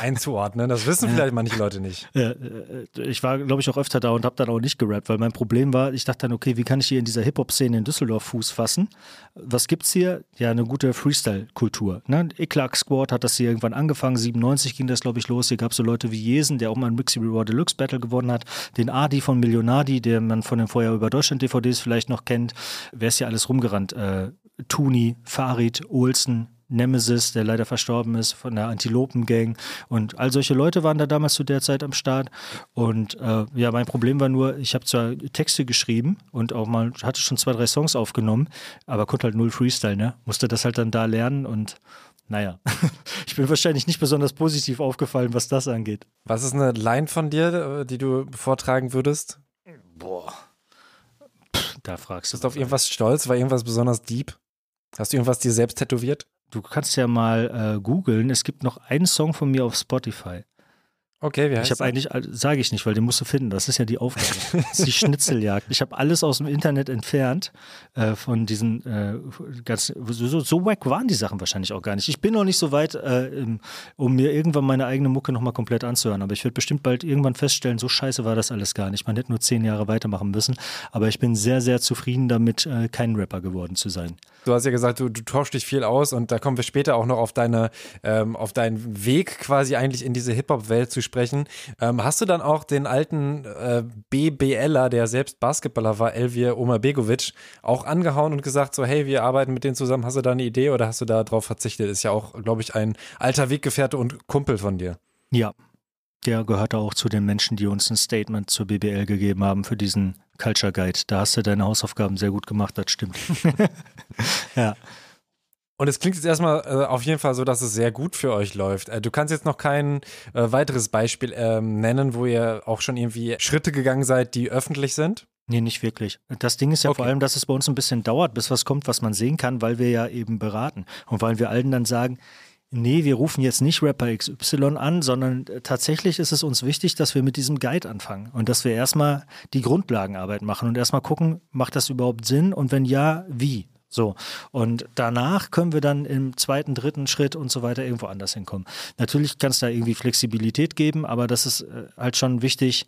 S3: einzuordnen. Das wissen ja. vielleicht manche Leute nicht.
S1: Ja, äh, ich war, glaube ich, auch öfter da und habe dann auch nicht gerappt, weil mein Problem war, ich dachte dann, okay, wie kann ich hier in dieser Hip-Hop-Szene in Düsseldorf Fuß fassen? Was gibt's hier? Ja, eine gute Freestyle-Kultur. Ne? Eclac Squad hat das hier irgendwann angefangen, 97 ging das, glaube ich, los. Hier gab es so Leute wie Jesen, der auch mal ein Mixi Reward Deluxe Battle gewonnen hat, den Adi von Millionadi, der man von den Vorher über Deutschland DVDs vielleicht noch kennt. Wer ist hier alles rumgerannt? Äh, Tuni, Farid, Olsen, Nemesis, der leider verstorben ist, von der Antilopen-Gang. Und all solche Leute waren da damals zu der Zeit am Start. Und äh, ja, mein Problem war nur, ich habe zwar Texte geschrieben und auch mal, hatte schon zwei, drei Songs aufgenommen, aber konnte halt null Freestyle, ne? Musste das halt dann da lernen und naja, ich bin wahrscheinlich nicht besonders positiv aufgefallen, was das angeht.
S3: Was ist eine Line von dir, die du vortragen würdest?
S1: Boah. da fragst du.
S3: Bist du auf irgendwas stolz? War irgendwas besonders deep? Hast du irgendwas dir selbst tätowiert?
S1: Du kannst ja mal äh, googeln. Es gibt noch einen Song von mir auf Spotify.
S3: Okay, wie heißt
S1: Ich habe eigentlich, sage ich nicht, weil den musst du finden. Das ist ja die Aufgabe. das ist die Schnitzeljagd. Ich habe alles aus dem Internet entfernt äh, von diesen äh, ganz so, so wack waren die Sachen wahrscheinlich auch gar nicht. Ich bin noch nicht so weit, äh, um mir irgendwann meine eigene Mucke nochmal komplett anzuhören. Aber ich werde bestimmt bald irgendwann feststellen, so scheiße war das alles gar nicht. Man hätte nur zehn Jahre weitermachen müssen. Aber ich bin sehr, sehr zufrieden damit, äh, kein Rapper geworden zu sein.
S3: Du hast ja gesagt, du, du tauschst dich viel aus und da kommen wir später auch noch auf deine, ähm, auf deinen Weg quasi eigentlich in diese Hip-Hop-Welt zu sprechen. Ähm, hast du dann auch den alten äh, BBLer, der selbst Basketballer war, Elvir Omerbegovic, auch angehauen und gesagt so, hey, wir arbeiten mit denen zusammen, hast du da eine Idee oder hast du da drauf verzichtet? Ist ja auch, glaube ich, ein alter Weggefährte und Kumpel von dir.
S1: Ja, der gehörte auch zu den Menschen, die uns ein Statement zur BBL gegeben haben für diesen Culture Guide. Da hast du deine Hausaufgaben sehr gut gemacht, das stimmt. ja.
S3: Und es klingt jetzt erstmal äh, auf jeden Fall so, dass es sehr gut für euch läuft. Äh, du kannst jetzt noch kein äh, weiteres Beispiel ähm, nennen, wo ihr auch schon irgendwie Schritte gegangen seid, die öffentlich sind?
S1: Nee, nicht wirklich. Das Ding ist ja okay. vor allem, dass es bei uns ein bisschen dauert, bis was kommt, was man sehen kann, weil wir ja eben beraten. Und weil wir allen dann sagen, nee, wir rufen jetzt nicht Rapper XY an, sondern äh, tatsächlich ist es uns wichtig, dass wir mit diesem Guide anfangen und dass wir erstmal die Grundlagenarbeit machen und erstmal gucken, macht das überhaupt Sinn und wenn ja, wie? So. Und danach können wir dann im zweiten, dritten Schritt und so weiter irgendwo anders hinkommen. Natürlich kann es da irgendwie Flexibilität geben, aber das ist äh, halt schon wichtig,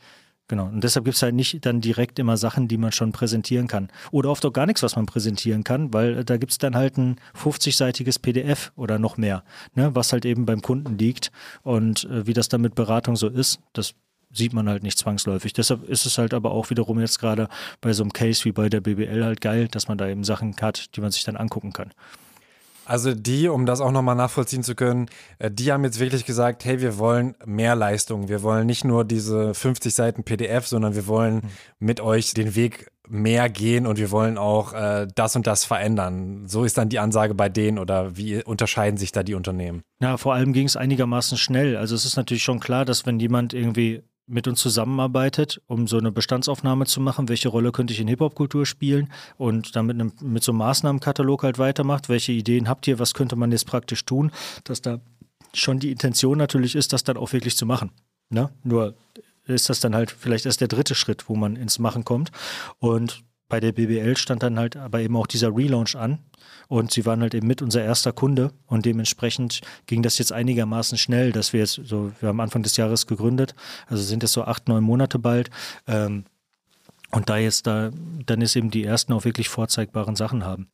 S1: Genau. Und deshalb gibt es halt nicht dann direkt immer Sachen, die man schon präsentieren kann. Oder oft auch gar nichts, was man präsentieren kann, weil äh, da gibt es dann halt ein 50-seitiges PDF oder noch mehr, ne, was halt eben beim Kunden liegt. Und äh, wie das dann mit Beratung so ist, das sieht man halt nicht zwangsläufig. Deshalb ist es halt aber auch wiederum jetzt gerade bei so einem Case wie bei der BBL halt geil, dass man da eben Sachen hat, die man sich dann angucken kann.
S3: Also die, um das auch nochmal nachvollziehen zu können, äh, die haben jetzt wirklich gesagt, hey, wir wollen mehr Leistung. Wir wollen nicht nur diese 50 Seiten PDF, sondern wir wollen mhm. mit euch den Weg mehr gehen und wir wollen auch äh, das und das verändern. So ist dann die Ansage bei denen oder wie unterscheiden sich da die Unternehmen?
S1: Ja, vor allem ging es einigermaßen schnell. Also es ist natürlich schon klar, dass wenn jemand irgendwie mit uns zusammenarbeitet, um so eine Bestandsaufnahme zu machen, welche Rolle könnte ich in Hip-Hop-Kultur spielen und dann mit, einem, mit so einem Maßnahmenkatalog halt weitermacht, welche Ideen habt ihr, was könnte man jetzt praktisch tun, dass da schon die Intention natürlich ist, das dann auch wirklich zu machen. Ne? Nur ist das dann halt vielleicht erst der dritte Schritt, wo man ins Machen kommt. Und bei der BBL stand dann halt aber eben auch dieser Relaunch an und sie waren halt eben mit unser erster Kunde und dementsprechend ging das jetzt einigermaßen schnell, dass wir jetzt so, wir haben Anfang des Jahres gegründet, also sind es so acht, neun Monate bald. Ähm, und da jetzt da, dann ist eben die ersten auch wirklich vorzeigbaren Sachen haben.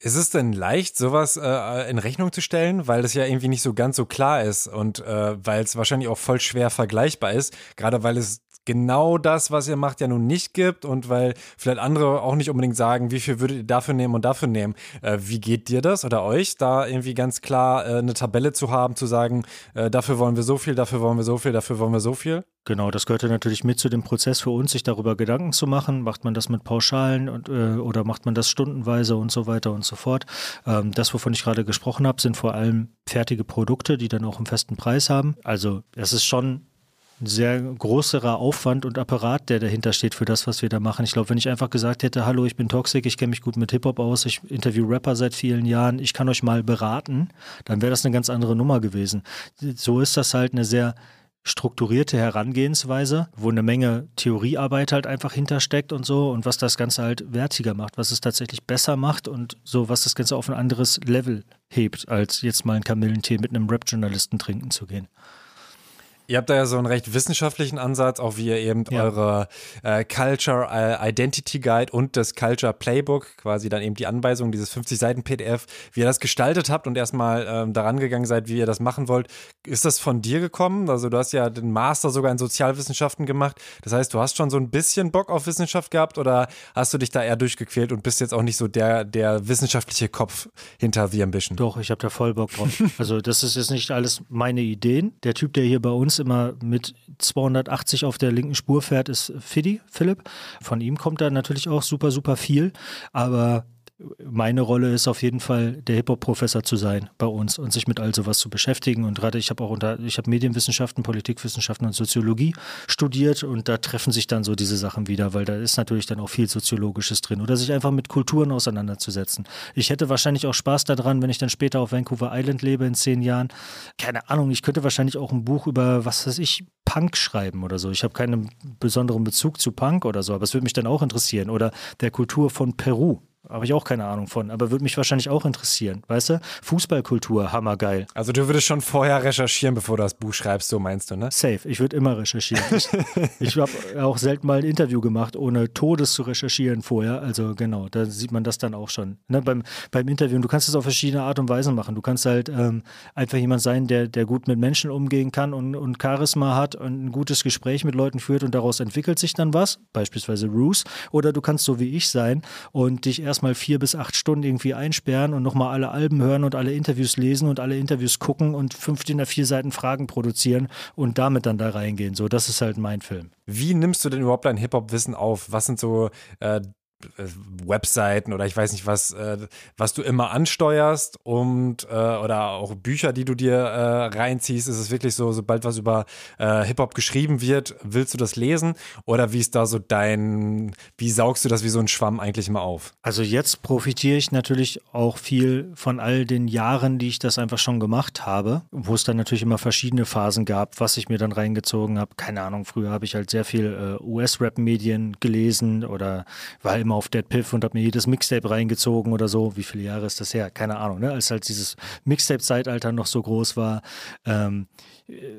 S3: Ist es denn leicht, sowas äh, in Rechnung zu stellen, weil das ja irgendwie nicht so ganz so klar ist und äh, weil es wahrscheinlich auch voll schwer vergleichbar ist, gerade weil es genau das, was ihr macht, ja nun nicht gibt und weil vielleicht andere auch nicht unbedingt sagen, wie viel würdet ihr dafür nehmen und dafür nehmen. Äh, wie geht dir das oder euch, da irgendwie ganz klar äh, eine Tabelle zu haben, zu sagen, äh, dafür wollen wir so viel, dafür wollen wir so viel, dafür wollen wir so viel?
S1: Genau, das gehört ja natürlich mit zu dem Prozess für uns, sich darüber Gedanken zu machen. Macht man das mit Pauschalen und, äh, oder macht man das stundenweise und so weiter und so fort. Ähm, das, wovon ich gerade gesprochen habe, sind vor allem fertige Produkte, die dann auch einen festen Preis haben. Also es ist schon ein sehr größerer Aufwand und Apparat, der dahinter steht für das, was wir da machen. Ich glaube, wenn ich einfach gesagt hätte, hallo, ich bin Toxic, ich kenne mich gut mit Hip-Hop aus, ich interview Rapper seit vielen Jahren, ich kann euch mal beraten, dann wäre das eine ganz andere Nummer gewesen. So ist das halt eine sehr strukturierte Herangehensweise, wo eine Menge Theoriearbeit halt einfach hintersteckt und so und was das Ganze halt wertiger macht, was es tatsächlich besser macht und so, was das Ganze auf ein anderes Level hebt, als jetzt mal einen Kamillentee mit einem Rap-Journalisten trinken zu gehen.
S3: Ihr habt da ja so einen recht wissenschaftlichen Ansatz, auch wie ihr eben ja. eure äh, Culture äh, Identity Guide und das Culture Playbook, quasi dann eben die Anweisung, dieses 50 Seiten PDF, wie ihr das gestaltet habt und erstmal ähm, daran gegangen seid, wie ihr das machen wollt. Ist das von dir gekommen? Also du hast ja den Master sogar in Sozialwissenschaften gemacht. Das heißt, du hast schon so ein bisschen Bock auf Wissenschaft gehabt oder hast du dich da eher durchgequält und bist jetzt auch nicht so der, der wissenschaftliche Kopf hinter The Ambition?
S1: Doch, ich habe da voll Bock drauf. also das ist jetzt nicht alles meine Ideen. Der Typ, der hier bei uns immer mit 280 auf der linken Spur fährt, ist Fiddy, Philipp. Von ihm kommt da natürlich auch super, super viel. Aber meine Rolle ist auf jeden Fall, der Hip-Hop-Professor zu sein bei uns und sich mit all sowas zu beschäftigen. Und gerade ich habe auch unter, ich habe Medienwissenschaften, Politikwissenschaften und Soziologie studiert und da treffen sich dann so diese Sachen wieder, weil da ist natürlich dann auch viel Soziologisches drin. Oder sich einfach mit Kulturen auseinanderzusetzen. Ich hätte wahrscheinlich auch Spaß daran, wenn ich dann später auf Vancouver Island lebe in zehn Jahren. Keine Ahnung, ich könnte wahrscheinlich auch ein Buch über, was weiß ich, Punk schreiben oder so. Ich habe keinen besonderen Bezug zu Punk oder so, aber es würde mich dann auch interessieren. Oder der Kultur von Peru. Habe ich auch keine Ahnung von, aber würde mich wahrscheinlich auch interessieren. Weißt du? Fußballkultur, hammergeil.
S3: Also du würdest schon vorher recherchieren, bevor du das Buch schreibst, so meinst du, ne?
S1: Safe. Ich würde immer recherchieren. ich, ich habe auch selten mal ein Interview gemacht, ohne Todes zu recherchieren vorher. Also genau, da sieht man das dann auch schon. Ne? Beim, beim Interview, du kannst es auf verschiedene Art und Weisen machen. Du kannst halt ähm, einfach jemand sein, der, der gut mit Menschen umgehen kann und, und Charisma hat und ein gutes Gespräch mit Leuten führt und daraus entwickelt sich dann was, beispielsweise Roos. Oder du kannst so wie ich sein und dich erst erstmal vier bis acht Stunden irgendwie einsperren und nochmal alle Alben hören und alle Interviews lesen und alle Interviews gucken und fünf DIN A4 Seiten Fragen produzieren und damit dann da reingehen. So, das ist halt mein Film.
S3: Wie nimmst du denn überhaupt dein Hip-Hop-Wissen auf? Was sind so äh, Webseiten oder ich weiß nicht was, äh, was du immer ansteuerst und äh, oder auch Bücher, die du dir äh, reinziehst, ist es wirklich so, sobald was über äh, Hip-Hop geschrieben wird, willst du das lesen oder wie ist da so dein, wie saugst du das wie so ein Schwamm eigentlich immer auf?
S1: Also jetzt profitiere ich natürlich auch viel von all den Jahren, die ich das einfach schon gemacht habe, wo es dann natürlich immer verschiedene Phasen gab, was ich mir dann reingezogen habe. Keine Ahnung, früher habe ich halt sehr viel äh, US-Rap-Medien gelesen oder war immer auf Dead Piff und habe mir jedes Mixtape reingezogen oder so. Wie viele Jahre ist das her? Keine Ahnung, ne? Als halt dieses Mixtape-Zeitalter noch so groß war. Ähm,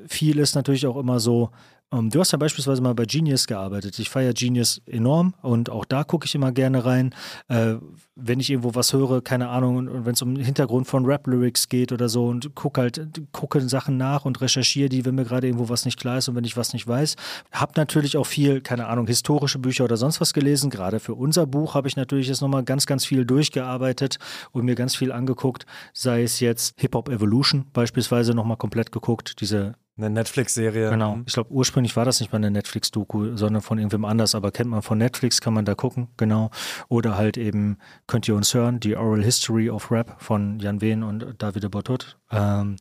S1: viel ist natürlich auch immer so, um, ähm, du hast ja beispielsweise mal bei Genius gearbeitet. Ich feiere Genius enorm und auch da gucke ich immer gerne rein. Äh, wenn ich irgendwo was höre, keine Ahnung, und, wenn es um den Hintergrund von Rap-Lyrics geht oder so und gucke halt, gucke Sachen nach und recherchiere die, wenn mir gerade irgendwo was nicht klar ist und wenn ich was nicht weiß. Hab natürlich auch viel, keine Ahnung, historische Bücher oder sonst was gelesen. Gerade für unser Buch habe ich natürlich jetzt nochmal ganz, ganz viel durchgearbeitet und mir ganz viel angeguckt. Sei es jetzt Hip-Hop Evolution beispielsweise nochmal komplett geguckt, diese
S3: eine Netflix-Serie.
S1: Genau. Mhm. Ich glaube, ursprünglich war das nicht mal eine Netflix-Doku, sondern von irgendwem anders, aber kennt man von Netflix, kann man da gucken, genau. Oder halt eben, könnt ihr uns hören, die Oral History of Rap von Jan Wehn und Davide Bortot. Ähm,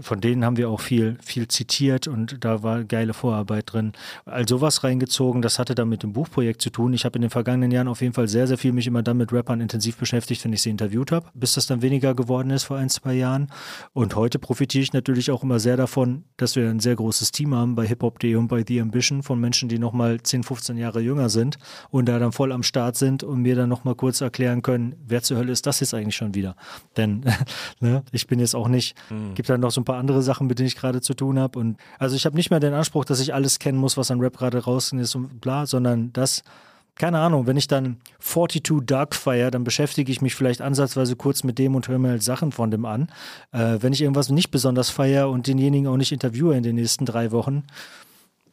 S1: von denen haben wir auch viel, viel zitiert und da war geile Vorarbeit drin. All sowas reingezogen, das hatte dann mit dem Buchprojekt zu tun. Ich habe in den vergangenen Jahren auf jeden Fall sehr, sehr viel mich immer dann mit Rappern intensiv beschäftigt, wenn ich sie interviewt habe, bis das dann weniger geworden ist vor ein, zwei Jahren. Und heute profitiere ich natürlich auch immer sehr davon, dass wir ein sehr großes Team haben bei Hip-Hop.de und bei The Ambition von Menschen, die nochmal 10, 15 Jahre jünger sind und da dann voll am Start sind und mir dann nochmal kurz erklären können, wer zur Hölle ist das jetzt eigentlich schon wieder? Denn ne, ich bin jetzt auch nicht, mhm. gibt dann noch so ein paar andere Sachen, mit denen ich gerade zu tun habe. Und also ich habe nicht mehr den Anspruch, dass ich alles kennen muss, was an Rap gerade raus ist und bla, sondern das, keine Ahnung, wenn ich dann 42 Dark feiere, dann beschäftige ich mich vielleicht ansatzweise kurz mit dem und höre mir halt Sachen von dem an. Äh, wenn ich irgendwas nicht besonders feiere und denjenigen auch nicht interviewe in den nächsten drei Wochen,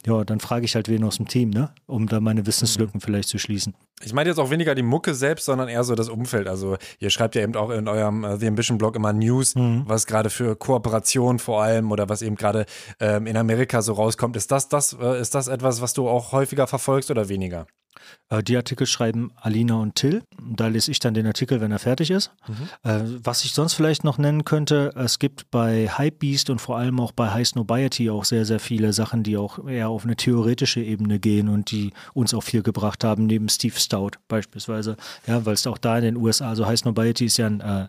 S1: ja, dann frage ich halt wen aus dem Team, ne? Um da meine Wissenslücken mhm. vielleicht zu schließen.
S3: Ich meine jetzt auch weniger die Mucke selbst, sondern eher so das Umfeld. Also ihr schreibt ja eben auch in eurem äh, The Ambition Blog immer News, mhm. was gerade für Kooperation vor allem oder was eben gerade ähm, in Amerika so rauskommt. Ist das, das, äh, ist das etwas, was du auch häufiger verfolgst oder weniger?
S1: Äh, die Artikel schreiben Alina und Till. Da lese ich dann den Artikel, wenn er fertig ist. Mhm. Äh, was ich sonst vielleicht noch nennen könnte, es gibt bei Hypebeast und vor allem auch bei High Snobiety auch sehr, sehr viele Sachen, die auch eher auf eine theoretische Ebene gehen und die uns auch viel gebracht haben, neben Steve Stout beispielsweise. Ja, weil es auch da in den USA, also High Snobiety ist ja ein, äh,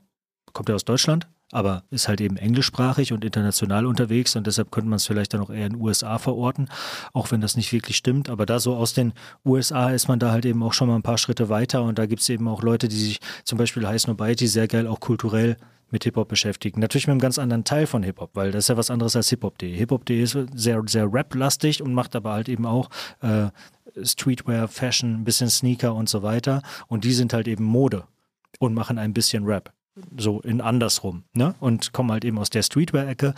S1: kommt ja aus Deutschland, aber ist halt eben englischsprachig und international unterwegs und deshalb könnte man es vielleicht dann auch eher in den USA verorten, auch wenn das nicht wirklich stimmt. Aber da so aus den USA ist man da halt eben auch schon mal ein paar Schritte weiter und da gibt es eben auch Leute, die sich zum Beispiel High Snobiety sehr geil auch kulturell mit Hip-Hop beschäftigen. Natürlich mit einem ganz anderen Teil von Hip-Hop, weil das ist ja was anderes als Hip-Hop.de. Hip-Hop.de ist sehr, sehr rap-lastig und macht aber halt eben auch äh, Streetwear, Fashion, ein bisschen Sneaker und so weiter. Und die sind halt eben Mode und machen ein bisschen Rap so in andersrum, ne? Und kommen halt eben aus der Streetwear-Ecke,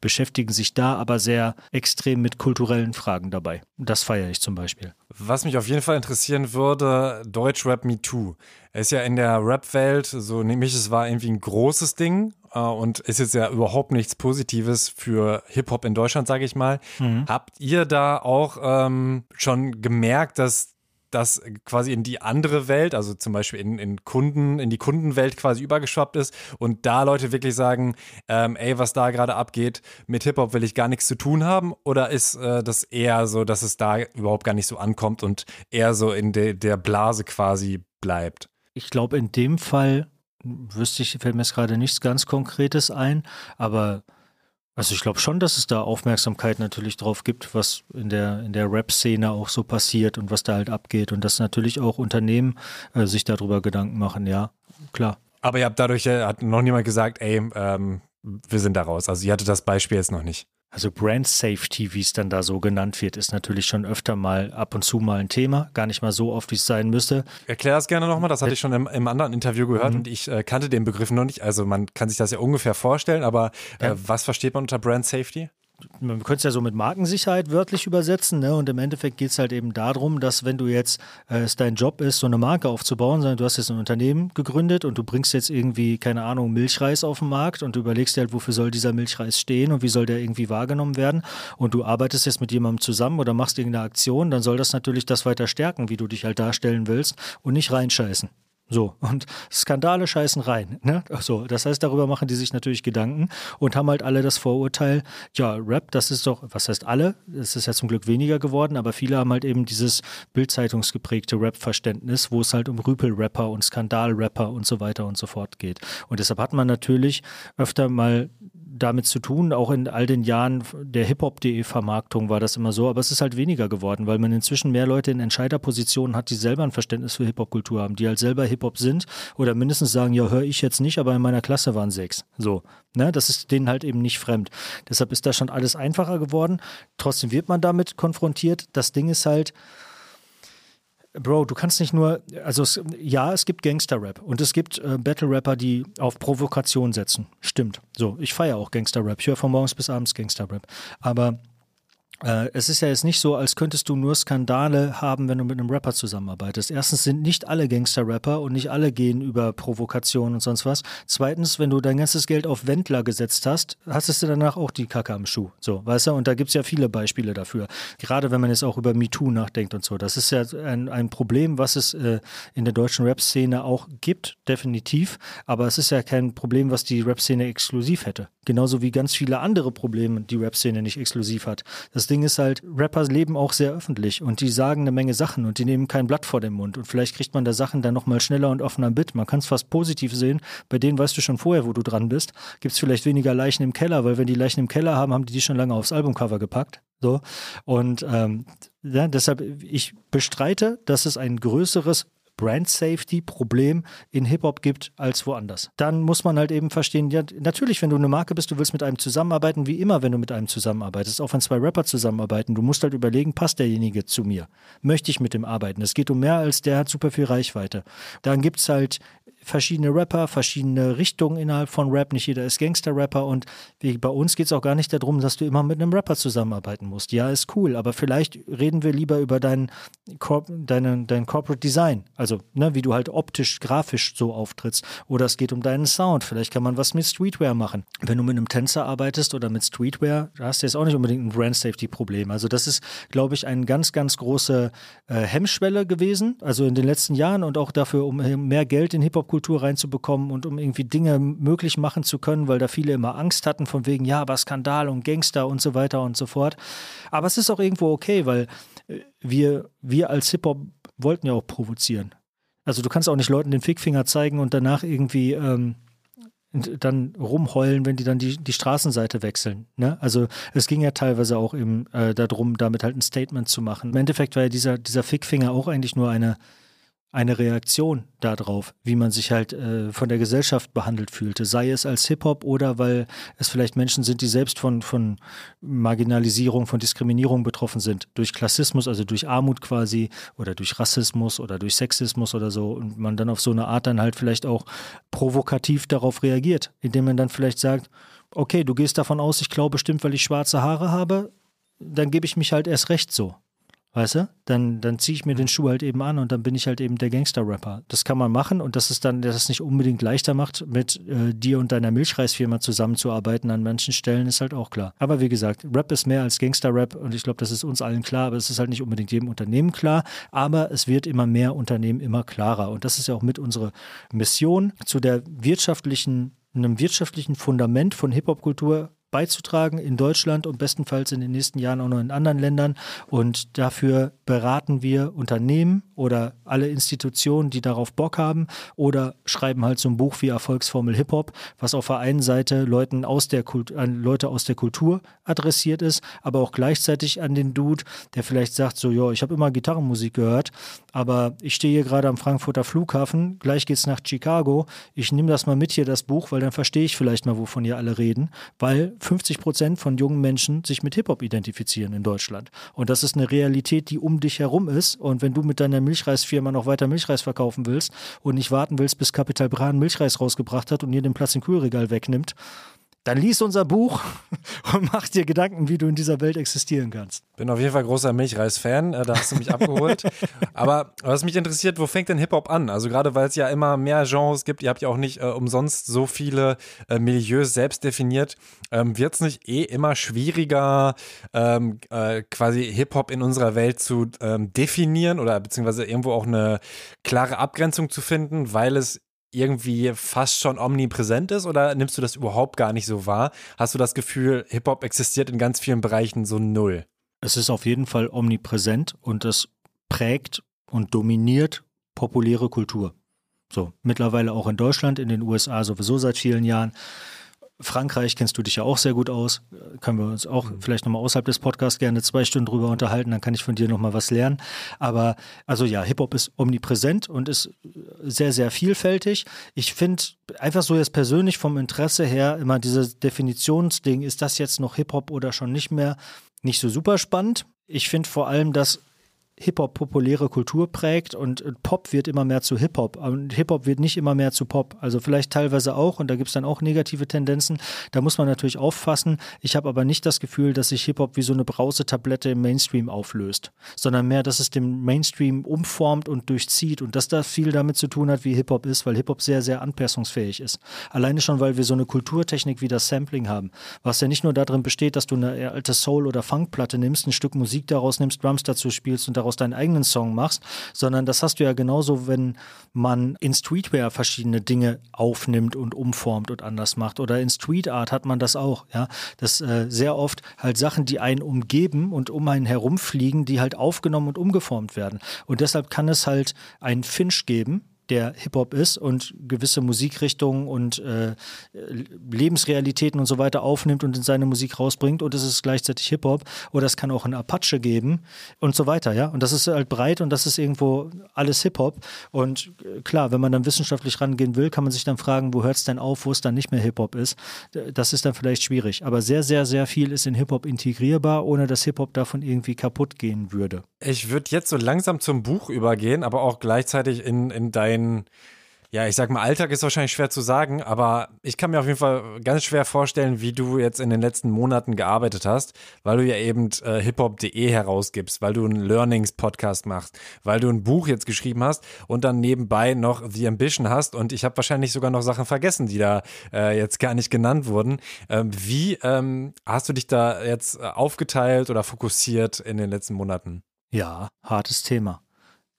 S1: beschäftigen sich da aber sehr extrem mit kulturellen Fragen dabei. Das feiere ich zum Beispiel.
S3: Was mich auf jeden Fall interessieren würde, Deutschrap Me Too. Ist ja in der Rap-Welt, so nehme ich es war, irgendwie ein großes Ding äh, und ist jetzt ja überhaupt nichts Positives für Hip-Hop in Deutschland, sage ich mal. Mhm. Habt ihr da auch ähm, schon gemerkt, dass das quasi in die andere Welt, also zum Beispiel in, in Kunden, in die Kundenwelt quasi übergeschwappt ist und da Leute wirklich sagen, ähm, ey, was da gerade abgeht, mit Hip-Hop will ich gar nichts zu tun haben? Oder ist äh, das eher so, dass es da überhaupt gar nicht so ankommt und eher so in de, der Blase quasi bleibt?
S1: Ich glaube, in dem Fall wüsste ich, fällt mir jetzt gerade nichts ganz Konkretes ein, aber also ich glaube schon, dass es da Aufmerksamkeit natürlich drauf gibt, was in der, in der Rap-Szene auch so passiert und was da halt abgeht und dass natürlich auch Unternehmen äh, sich darüber Gedanken machen, ja, klar.
S3: Aber ihr habt dadurch, äh, hat noch niemand gesagt, ey, ähm, wir sind da raus. Also ihr hattet das Beispiel jetzt noch nicht.
S1: Also Brand Safety, wie es dann da so genannt wird, ist natürlich schon öfter mal ab und zu mal ein Thema. Gar nicht mal so oft, wie es sein müsste.
S3: Erklär das gerne nochmal. Das hatte ich schon im, im anderen Interview gehört mhm. und ich äh, kannte den Begriff noch nicht. Also man kann sich das ja ungefähr vorstellen, aber äh, ja. was versteht man unter Brand Safety?
S1: Man könnte es ja so mit Markensicherheit wörtlich übersetzen, ne? Und im Endeffekt geht es halt eben darum, dass wenn du jetzt äh, es dein Job ist, so eine Marke aufzubauen, sondern du hast jetzt ein Unternehmen gegründet und du bringst jetzt irgendwie, keine Ahnung, Milchreis auf den Markt und du überlegst dir halt, wofür soll dieser Milchreis stehen und wie soll der irgendwie wahrgenommen werden und du arbeitest jetzt mit jemandem zusammen oder machst irgendeine Aktion, dann soll das natürlich das weiter stärken, wie du dich halt darstellen willst und nicht reinscheißen. So, und Skandale scheißen rein. Ne? So, das heißt, darüber machen die sich natürlich Gedanken und haben halt alle das Vorurteil, ja, Rap, das ist doch, was heißt alle? Es ist ja zum Glück weniger geworden, aber viele haben halt eben dieses bildzeitungsgeprägte Rap-Verständnis, wo es halt um Rüpel-Rapper und Skandal-Rapper und so weiter und so fort geht. Und deshalb hat man natürlich öfter mal damit zu tun. Auch in all den Jahren der Hip-Hop.de Vermarktung war das immer so, aber es ist halt weniger geworden, weil man inzwischen mehr Leute in Entscheiderpositionen hat, die selber ein Verständnis für Hip-Hop-Kultur haben, die halt selber Hip-Hop sind oder mindestens sagen, ja, höre ich jetzt nicht, aber in meiner Klasse waren sechs. So, ne, das ist denen halt eben nicht fremd. Deshalb ist da schon alles einfacher geworden. Trotzdem wird man damit konfrontiert. Das Ding ist halt, Bro, du kannst nicht nur, also es, ja, es gibt Gangster-Rap und es gibt äh, Battle-Rapper, die auf Provokation setzen. Stimmt. So, ich feiere auch Gangster-Rap. Ich höre von morgens bis abends Gangster-Rap. Aber es ist ja jetzt nicht so, als könntest du nur Skandale haben, wenn du mit einem Rapper zusammenarbeitest. Erstens sind nicht alle Gangster-Rapper und nicht alle gehen über Provokation und sonst was. Zweitens, wenn du dein ganzes Geld auf Wendler gesetzt hast, hast du danach auch die Kacke am Schuh. So, weißt du? Und da gibt es ja viele Beispiele dafür. Gerade wenn man jetzt auch über MeToo nachdenkt und so. Das ist ja ein, ein Problem, was es äh, in der deutschen Rap-Szene auch gibt, definitiv. Aber es ist ja kein Problem, was die Rap-Szene exklusiv hätte. Genauso wie ganz viele andere Probleme die Rap-Szene nicht exklusiv hat. Das Ding ist halt, Rapper leben auch sehr öffentlich und die sagen eine Menge Sachen und die nehmen kein Blatt vor den Mund. Und vielleicht kriegt man da Sachen dann nochmal schneller und offener mit. Man kann es fast positiv sehen. Bei denen weißt du schon vorher, wo du dran bist. Gibt es vielleicht weniger Leichen im Keller, weil wenn die Leichen im Keller haben, haben die die schon lange aufs Albumcover gepackt. So. Und ähm, ja, deshalb, ich bestreite, dass es ein größeres Brand Safety Problem in Hip-Hop gibt als woanders. Dann muss man halt eben verstehen, ja, natürlich, wenn du eine Marke bist, du willst mit einem zusammenarbeiten, wie immer, wenn du mit einem zusammenarbeitest, auch wenn zwei Rapper zusammenarbeiten, du musst halt überlegen, passt derjenige zu mir? Möchte ich mit dem arbeiten? Es geht um mehr als der hat super viel Reichweite. Dann gibt es halt verschiedene Rapper, verschiedene Richtungen innerhalb von Rap. Nicht jeder ist Gangster-Rapper und wie bei uns geht es auch gar nicht darum, dass du immer mit einem Rapper zusammenarbeiten musst. Ja, ist cool, aber vielleicht reden wir lieber über dein, deine, dein Corporate Design, also ne, wie du halt optisch, grafisch so auftrittst. Oder es geht um deinen Sound. Vielleicht kann man was mit Streetwear machen. Wenn du mit einem Tänzer arbeitest oder mit Streetwear, hast du jetzt auch nicht unbedingt ein Brand Safety-Problem. Also das ist, glaube ich, eine ganz, ganz große äh, Hemmschwelle gewesen, also in den letzten Jahren und auch dafür, um mehr Geld in Hip-Hop Subkultur reinzubekommen und um irgendwie Dinge möglich machen zu können, weil da viele immer Angst hatten von wegen, ja, aber Skandal und Gangster und so weiter und so fort. Aber es ist auch irgendwo okay, weil äh, wir, wir als Hip-Hop wollten ja auch provozieren. Also du kannst auch nicht Leuten den Fickfinger zeigen und danach irgendwie ähm, dann rumheulen, wenn die dann die, die Straßenseite wechseln. Ne? Also es ging ja teilweise auch eben äh, darum, damit halt ein Statement zu machen. Im Endeffekt war ja dieser, dieser Fickfinger auch eigentlich nur eine, eine Reaktion darauf, wie man sich halt äh, von der Gesellschaft behandelt fühlte, sei es als Hip-Hop oder weil es vielleicht Menschen sind, die selbst von, von Marginalisierung, von Diskriminierung betroffen sind, durch Klassismus, also durch Armut quasi oder durch Rassismus oder durch Sexismus oder so. Und man dann auf so eine Art dann halt vielleicht auch provokativ darauf reagiert, indem man dann vielleicht sagt, okay, du gehst davon aus, ich glaube bestimmt, weil ich schwarze Haare habe, dann gebe ich mich halt erst recht so. Weißt du? Dann, dann ziehe ich mir den Schuh halt eben an und dann bin ich halt eben der Gangster-Rapper. Das kann man machen und dass es dann das nicht unbedingt leichter macht, mit äh, dir und deiner Milchreisfirma zusammenzuarbeiten an manchen Stellen, ist halt auch klar. Aber wie gesagt, Rap ist mehr als Gangster-Rap und ich glaube, das ist uns allen klar, aber es ist halt nicht unbedingt jedem Unternehmen klar. Aber es wird immer mehr Unternehmen immer klarer und das ist ja auch mit unserer Mission zu der wirtschaftlichen einem wirtschaftlichen Fundament von Hip-Hop-Kultur beizutragen in Deutschland und bestenfalls in den nächsten Jahren auch noch in anderen Ländern. Und dafür beraten wir Unternehmen oder alle Institutionen, die darauf Bock haben oder schreiben halt so ein Buch wie Erfolgsformel Hip-Hop, was auf der einen Seite Leuten aus der Kult an Leute aus der Kultur adressiert ist, aber auch gleichzeitig an den Dude, der vielleicht sagt so, ja, ich habe immer Gitarrenmusik gehört, aber ich stehe hier gerade am Frankfurter Flughafen, gleich geht's nach Chicago, ich nehme das mal mit hier, das Buch, weil dann verstehe ich vielleicht mal, wovon ihr alle reden, weil 50 Prozent von jungen Menschen sich mit Hip-Hop identifizieren in Deutschland. Und das ist eine Realität, die um dich herum ist. Und wenn du mit deiner Milchreisfirma noch weiter Milchreis verkaufen willst und nicht warten willst, bis Capital Bran Milchreis rausgebracht hat und dir den Platz im Kühlregal wegnimmt, dann lies unser Buch und mach dir Gedanken, wie du in dieser Welt existieren kannst.
S3: Bin auf jeden Fall großer Milchreis-Fan, äh, da hast du mich abgeholt. Aber was mich interessiert, wo fängt denn Hip-Hop an? Also gerade weil es ja immer mehr Genres gibt, ihr habt ja auch nicht äh, umsonst so viele äh, Milieus selbst definiert. Ähm, Wird es nicht eh immer schwieriger, ähm, äh, quasi Hip-Hop in unserer Welt zu ähm, definieren oder beziehungsweise irgendwo auch eine klare Abgrenzung zu finden, weil es irgendwie fast schon omnipräsent ist oder nimmst du das überhaupt gar nicht so wahr? Hast du das Gefühl, Hip-Hop existiert in ganz vielen Bereichen so null?
S1: Es ist auf jeden Fall omnipräsent und es prägt und dominiert populäre Kultur. So, mittlerweile auch in Deutschland, in den USA sowieso seit vielen Jahren. Frankreich kennst du dich ja auch sehr gut aus. Können wir uns auch mhm. vielleicht nochmal außerhalb des Podcasts gerne zwei Stunden drüber unterhalten, dann kann ich von dir nochmal was lernen. Aber also ja, Hip-Hop ist omnipräsent und ist sehr, sehr vielfältig. Ich finde einfach so jetzt persönlich vom Interesse her immer dieses Definitionsding, ist das jetzt noch Hip-Hop oder schon nicht mehr, nicht so super spannend. Ich finde vor allem, dass Hip-Hop populäre Kultur prägt und Pop wird immer mehr zu Hip-Hop und Hip-Hop wird nicht immer mehr zu Pop. Also vielleicht teilweise auch und da gibt es dann auch negative Tendenzen. Da muss man natürlich auffassen. Ich habe aber nicht das Gefühl, dass sich Hip-Hop wie so eine Brausetablette im Mainstream auflöst, sondern mehr, dass es den Mainstream umformt und durchzieht und dass das viel damit zu tun hat, wie Hip-Hop ist, weil Hip-Hop sehr, sehr anpassungsfähig ist. Alleine schon, weil wir so eine Kulturtechnik wie das Sampling haben, was ja nicht nur darin besteht, dass du eine alte Soul- oder Funkplatte nimmst, ein Stück Musik daraus nimmst, Drums dazu spielst und daraus deinen eigenen Song machst, sondern das hast du ja genauso, wenn man in Streetwear verschiedene Dinge aufnimmt und umformt und anders macht. Oder in Street Art hat man das auch, ja. Das äh, sehr oft halt Sachen, die einen umgeben und um einen herumfliegen, die halt aufgenommen und umgeformt werden. Und deshalb kann es halt einen Finch geben, der Hip-Hop ist und gewisse Musikrichtungen und äh, Lebensrealitäten und so weiter aufnimmt und in seine Musik rausbringt und es ist gleichzeitig Hip-Hop oder es kann auch ein Apache geben und so weiter, ja. Und das ist halt breit und das ist irgendwo alles Hip-Hop und äh, klar, wenn man dann wissenschaftlich rangehen will, kann man sich dann fragen, wo hört es denn auf, wo es dann nicht mehr Hip-Hop ist. Das ist dann vielleicht schwierig, aber sehr, sehr, sehr viel ist in Hip-Hop integrierbar, ohne dass Hip-Hop davon irgendwie kaputt gehen würde.
S3: Ich würde jetzt so langsam zum Buch übergehen, aber auch gleichzeitig in, in dein dein, ja, ich sag mal, Alltag ist wahrscheinlich schwer zu sagen, aber ich kann mir auf jeden Fall ganz schwer vorstellen, wie du jetzt in den letzten Monaten gearbeitet hast, weil du ja eben äh, hiphop.de herausgibst, weil du einen Learnings-Podcast machst, weil du ein Buch jetzt geschrieben hast und dann nebenbei noch The Ambition hast und ich habe wahrscheinlich sogar noch Sachen vergessen, die da äh, jetzt gar nicht genannt wurden. Ähm, wie ähm, hast du dich da jetzt äh, aufgeteilt oder fokussiert in den letzten Monaten?
S1: Ja, hartes Thema.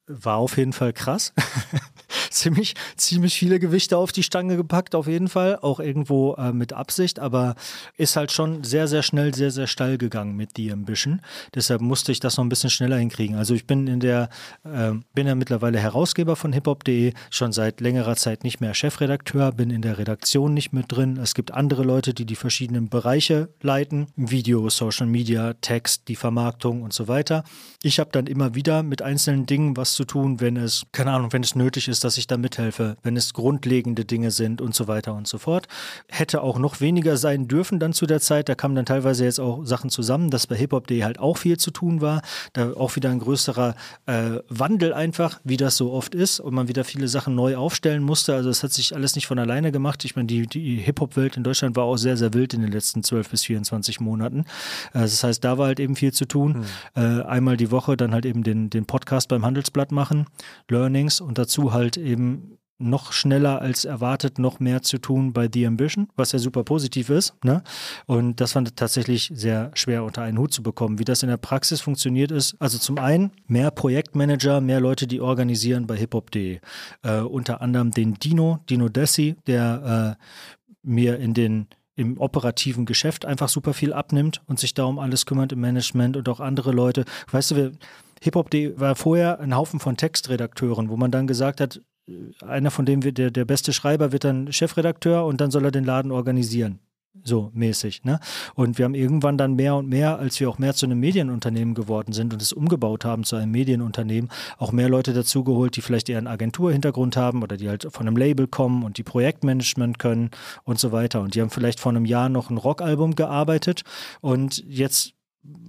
S1: War auf jeden Fall krass. ziemlich, ziemlich viele Gewichte auf die Stange gepackt, auf jeden Fall. Auch irgendwo äh, mit Absicht, aber ist halt schon sehr, sehr schnell, sehr, sehr steil gegangen mit The Ambition. Deshalb musste ich das noch ein bisschen schneller hinkriegen. Also ich bin in der, äh, bin ja mittlerweile Herausgeber von hiphop.de, schon seit längerer Zeit nicht mehr Chefredakteur, bin in der Redaktion nicht mit drin. Es gibt andere Leute, die die verschiedenen Bereiche leiten. Video, Social Media, Text, die Vermarktung und so weiter. Ich habe dann immer wieder mit einzelnen Dingen was zu tun, wenn es, keine Ahnung, wenn es nötig ist, dass ich da mithelfe, wenn es grundlegende Dinge sind und so weiter und so fort. Hätte auch noch weniger sein dürfen dann zu der Zeit. Da kamen dann teilweise jetzt auch Sachen zusammen, dass bei hiphop.de halt auch viel zu tun war. Da auch wieder ein größerer äh, Wandel einfach, wie das so oft ist und man wieder viele Sachen neu aufstellen musste. Also es hat sich alles nicht von alleine gemacht. Ich meine, die, die Hip-Hop-Welt in Deutschland war auch sehr, sehr wild in den letzten 12 bis 24 Monaten. Äh, das heißt, da war halt eben viel zu tun. Hm. Äh, einmal die Woche dann halt eben den, den Podcast beim Handelsblatt machen, Learnings und dazu halt eben noch schneller als erwartet noch mehr zu tun bei The Ambition, was ja super positiv ist. Ne? Und das war tatsächlich sehr schwer unter einen Hut zu bekommen. Wie das in der Praxis funktioniert ist, also zum einen mehr Projektmanager, mehr Leute, die organisieren bei hiphop.de. Äh, unter anderem den Dino, Dino Dessi, der äh, mir in den im operativen Geschäft einfach super viel abnimmt und sich da um alles kümmert im Management und auch andere Leute. Weißt du, Hip-Hop war vorher ein Haufen von Textredakteuren, wo man dann gesagt hat, einer von denen wird der, der beste Schreiber wird dann Chefredakteur und dann soll er den Laden organisieren so mäßig. Ne? Und wir haben irgendwann dann mehr und mehr, als wir auch mehr zu einem Medienunternehmen geworden sind und es umgebaut haben zu einem Medienunternehmen, auch mehr Leute dazugeholt, die vielleicht eher einen Agenturhintergrund haben oder die halt von einem Label kommen und die Projektmanagement können und so weiter. Und die haben vielleicht vor einem Jahr noch ein Rockalbum gearbeitet und jetzt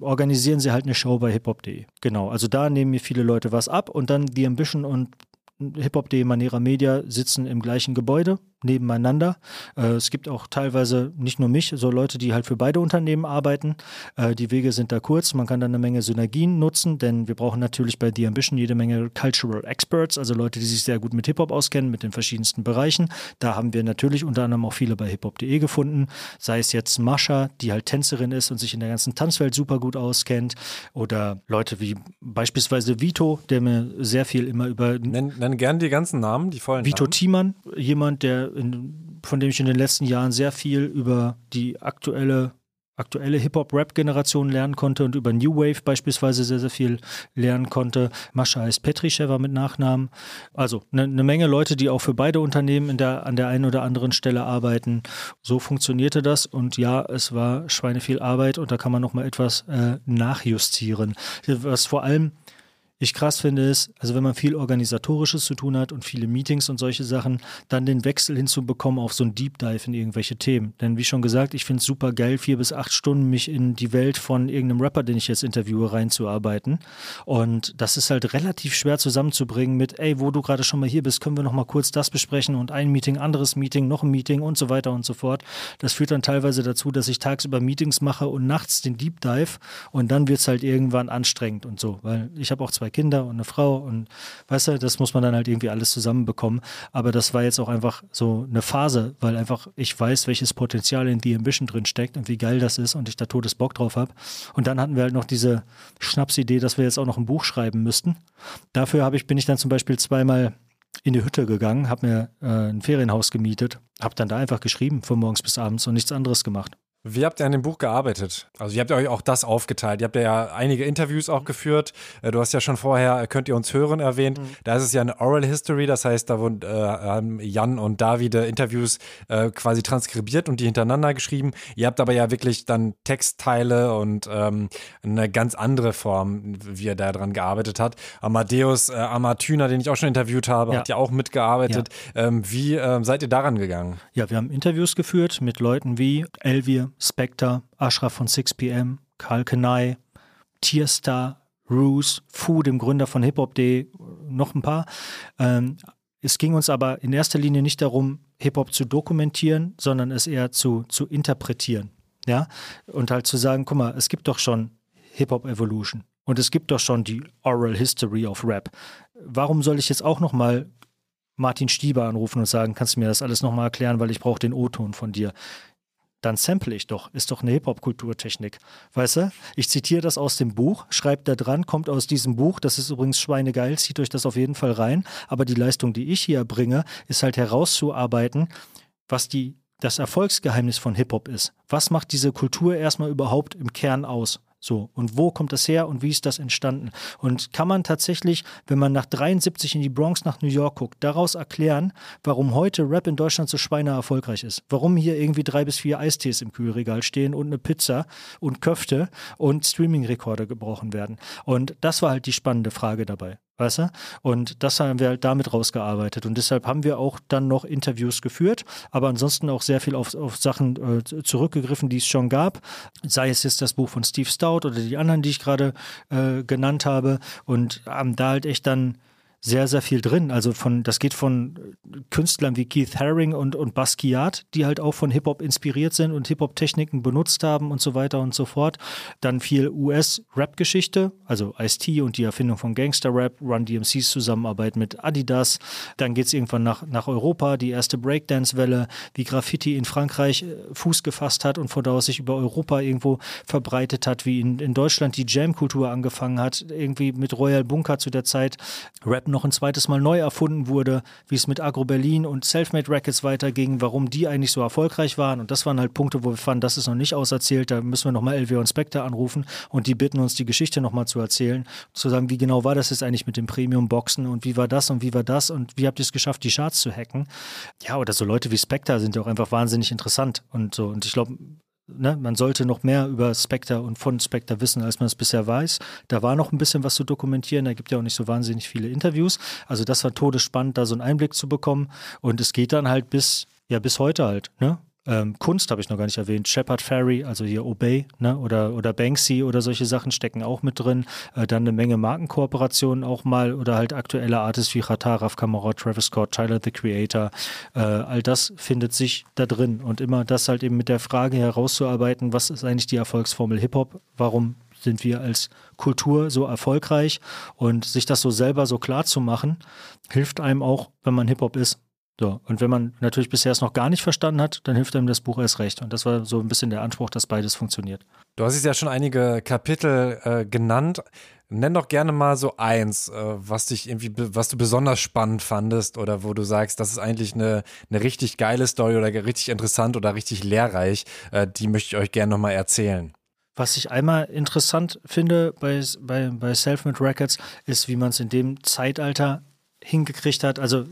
S1: organisieren sie halt eine Show bei hiphop.de. Genau, also da nehmen mir viele Leute was ab und dann The Ambition und Hip-Hop.de, Manera Media sitzen im gleichen Gebäude nebeneinander. Äh, es gibt auch teilweise nicht nur mich, so Leute, die halt für beide Unternehmen arbeiten. Äh, die Wege sind da kurz. Man kann dann eine Menge Synergien nutzen, denn wir brauchen natürlich bei The Ambition jede Menge Cultural Experts, also Leute, die sich sehr gut mit Hip-Hop auskennen, mit den verschiedensten Bereichen. Da haben wir natürlich unter anderem auch viele bei hiphop.de gefunden. Sei es jetzt Mascha, die halt Tänzerin ist und sich in der ganzen Tanzwelt super gut auskennt. Oder Leute wie beispielsweise Vito, der mir sehr viel immer über.
S3: Nenn, nenn gern die ganzen Namen, die vollen
S1: Vito
S3: Namen.
S1: Thiemann, jemand, der in, von dem ich in den letzten Jahren sehr viel über die aktuelle aktuelle Hip-Hop-Rap-Generation lernen konnte und über New Wave beispielsweise sehr, sehr viel lernen konnte. Mascha heißt Petrischewa mit Nachnamen. Also eine ne Menge Leute, die auch für beide Unternehmen in der, an der einen oder anderen Stelle arbeiten. So funktionierte das und ja, es war schweineviel Arbeit und da kann man nochmal etwas äh, nachjustieren. Was vor allem ich krass finde ist, also wenn man viel Organisatorisches zu tun hat und viele Meetings und solche Sachen, dann den Wechsel hinzubekommen auf so ein Deep Dive in irgendwelche Themen. Denn wie schon gesagt, ich finde es super geil, vier bis acht Stunden mich in die Welt von irgendeinem Rapper, den ich jetzt interviewe, reinzuarbeiten. Und das ist halt relativ schwer zusammenzubringen mit, ey, wo du gerade schon mal hier bist, können wir noch mal kurz das besprechen und ein Meeting, anderes Meeting, noch ein Meeting und so weiter und so fort. Das führt dann teilweise dazu, dass ich tagsüber Meetings mache und nachts den Deep Dive und dann wird es halt irgendwann anstrengend und so, weil ich habe auch zwei zwei Kinder und eine Frau und weißt du, das muss man dann halt irgendwie alles zusammenbekommen. Aber das war jetzt auch einfach so eine Phase, weil einfach ich weiß, welches Potenzial in The Ambition drin steckt und wie geil das ist und ich da totes Bock drauf habe. Und dann hatten wir halt noch diese Schnapsidee, dass wir jetzt auch noch ein Buch schreiben müssten. Dafür ich, bin ich dann zum Beispiel zweimal in die Hütte gegangen, habe mir äh, ein Ferienhaus gemietet, habe dann da einfach geschrieben von morgens bis abends und nichts anderes gemacht.
S3: Wie habt ihr an dem Buch gearbeitet? Also ihr habt euch auch das aufgeteilt. Ihr habt ja einige Interviews auch geführt. Äh, du hast ja schon vorher, äh, könnt ihr uns hören, erwähnt. Mhm. Da ist es ja eine Oral History, das heißt, da wurden äh, Jan und David Interviews äh, quasi transkribiert und die hintereinander geschrieben. Ihr habt aber ja wirklich dann Textteile und ähm, eine ganz andere Form, wie er da dran gearbeitet hat. Amadeus äh, Amatüner, den ich auch schon interviewt habe, ja. hat ja auch mitgearbeitet. Ja. Ähm, wie ähm, seid ihr daran gegangen?
S1: Ja, wir haben Interviews geführt mit Leuten wie Elvir, Spectre, Ashraf von 6pm, Karl Kenai, Tierstar, Roos, Fu, dem Gründer von HipHop.de, noch ein paar. Ähm, es ging uns aber in erster Linie nicht darum, Hip-Hop zu dokumentieren, sondern es eher zu, zu interpretieren. Ja? Und halt zu sagen, guck mal, es gibt doch schon Hip-Hop Evolution und es gibt doch schon die Oral History of Rap. Warum soll ich jetzt auch nochmal Martin Stieber anrufen und sagen, kannst du mir das alles nochmal erklären, weil ich brauche den O-Ton von dir dann sample ich doch. Ist doch eine Hip-Hop-Kulturtechnik. Weißt du? Ich zitiere das aus dem Buch, schreibe da dran, kommt aus diesem Buch. Das ist übrigens schweinegeil, zieht euch das auf jeden Fall rein. Aber die Leistung, die ich hier bringe, ist halt herauszuarbeiten, was die das Erfolgsgeheimnis von Hip-Hop ist. Was macht diese Kultur erstmal überhaupt im Kern aus? So, und wo kommt das her und wie ist das entstanden? Und kann man tatsächlich, wenn man nach 73 in die Bronx nach New York guckt, daraus erklären, warum heute Rap in Deutschland so schweine erfolgreich ist? Warum hier irgendwie drei bis vier Eistees im Kühlregal stehen und eine Pizza und Köfte und Streaming-Rekorde gebrochen werden? Und das war halt die spannende Frage dabei. Weißt du? Und das haben wir halt damit rausgearbeitet. Und deshalb haben wir auch dann noch Interviews geführt, aber ansonsten auch sehr viel auf, auf Sachen äh, zurückgegriffen, die es schon gab. Sei es jetzt das Buch von Steve Stout oder die anderen, die ich gerade äh, genannt habe. Und haben da halt echt dann sehr, sehr viel drin. Also von, das geht von Künstlern wie Keith Haring und, und Basquiat, die halt auch von Hip-Hop inspiriert sind und Hip-Hop-Techniken benutzt haben und so weiter und so fort. Dann viel US-Rap-Geschichte, also Ice-T und die Erfindung von Gangster-Rap, Run DMCs Zusammenarbeit mit Adidas. Dann geht es irgendwann nach, nach Europa, die erste Breakdance-Welle, wie Graffiti in Frankreich äh, Fuß gefasst hat und von da aus sich über Europa irgendwo verbreitet hat, wie in, in Deutschland die Jam-Kultur angefangen hat, irgendwie mit Royal Bunker zu der Zeit Rap noch ein zweites Mal neu erfunden wurde, wie es mit Agro Berlin und Selfmade Records weiterging, warum die eigentlich so erfolgreich waren. Und das waren halt Punkte, wo wir fanden, das ist noch nicht auserzählt, da müssen wir nochmal LW und Spectre anrufen und die bitten uns, die Geschichte nochmal zu erzählen, zu sagen, wie genau war das jetzt eigentlich mit dem Premium-Boxen und wie war das und wie war das und wie habt ihr es geschafft, die Charts zu hacken. Ja, oder so Leute wie Spectre sind ja auch einfach wahnsinnig interessant und so. Und ich glaube, Ne, man sollte noch mehr über Spectre und von Spectre wissen, als man es bisher weiß. Da war noch ein bisschen was zu dokumentieren. Da gibt ja auch nicht so wahnsinnig viele Interviews. Also das war todesspannend, da so einen Einblick zu bekommen. Und es geht dann halt bis, ja, bis heute halt. Ne? Ähm, Kunst habe ich noch gar nicht erwähnt. Shepard Ferry, also hier Obey, ne? oder, oder Banksy oder solche Sachen stecken auch mit drin. Äh, dann eine Menge Markenkooperationen auch mal oder halt aktuelle Artists wie Rata, Raf Kamara, Travis Scott, Tyler the Creator. Äh, all das findet sich da drin. Und immer das halt eben mit der Frage herauszuarbeiten, was ist eigentlich die Erfolgsformel Hip-Hop? Warum sind wir als Kultur so erfolgreich? Und sich das so selber so klar zu machen, hilft einem auch, wenn man Hip-Hop ist, so, und wenn man natürlich bisher es noch gar nicht verstanden hat, dann hilft einem das Buch erst recht. Und das war so ein bisschen der Anspruch, dass beides funktioniert.
S3: Du hast jetzt ja schon einige Kapitel äh, genannt. Nenn doch gerne mal so eins, äh, was dich irgendwie, was du besonders spannend fandest oder wo du sagst, das ist eigentlich eine, eine richtig geile Story oder richtig interessant oder richtig lehrreich. Äh, die möchte ich euch gerne nochmal erzählen.
S1: Was ich einmal interessant finde bei, bei, bei Selfmade Records, ist, wie man es in dem Zeitalter hingekriegt hat. Also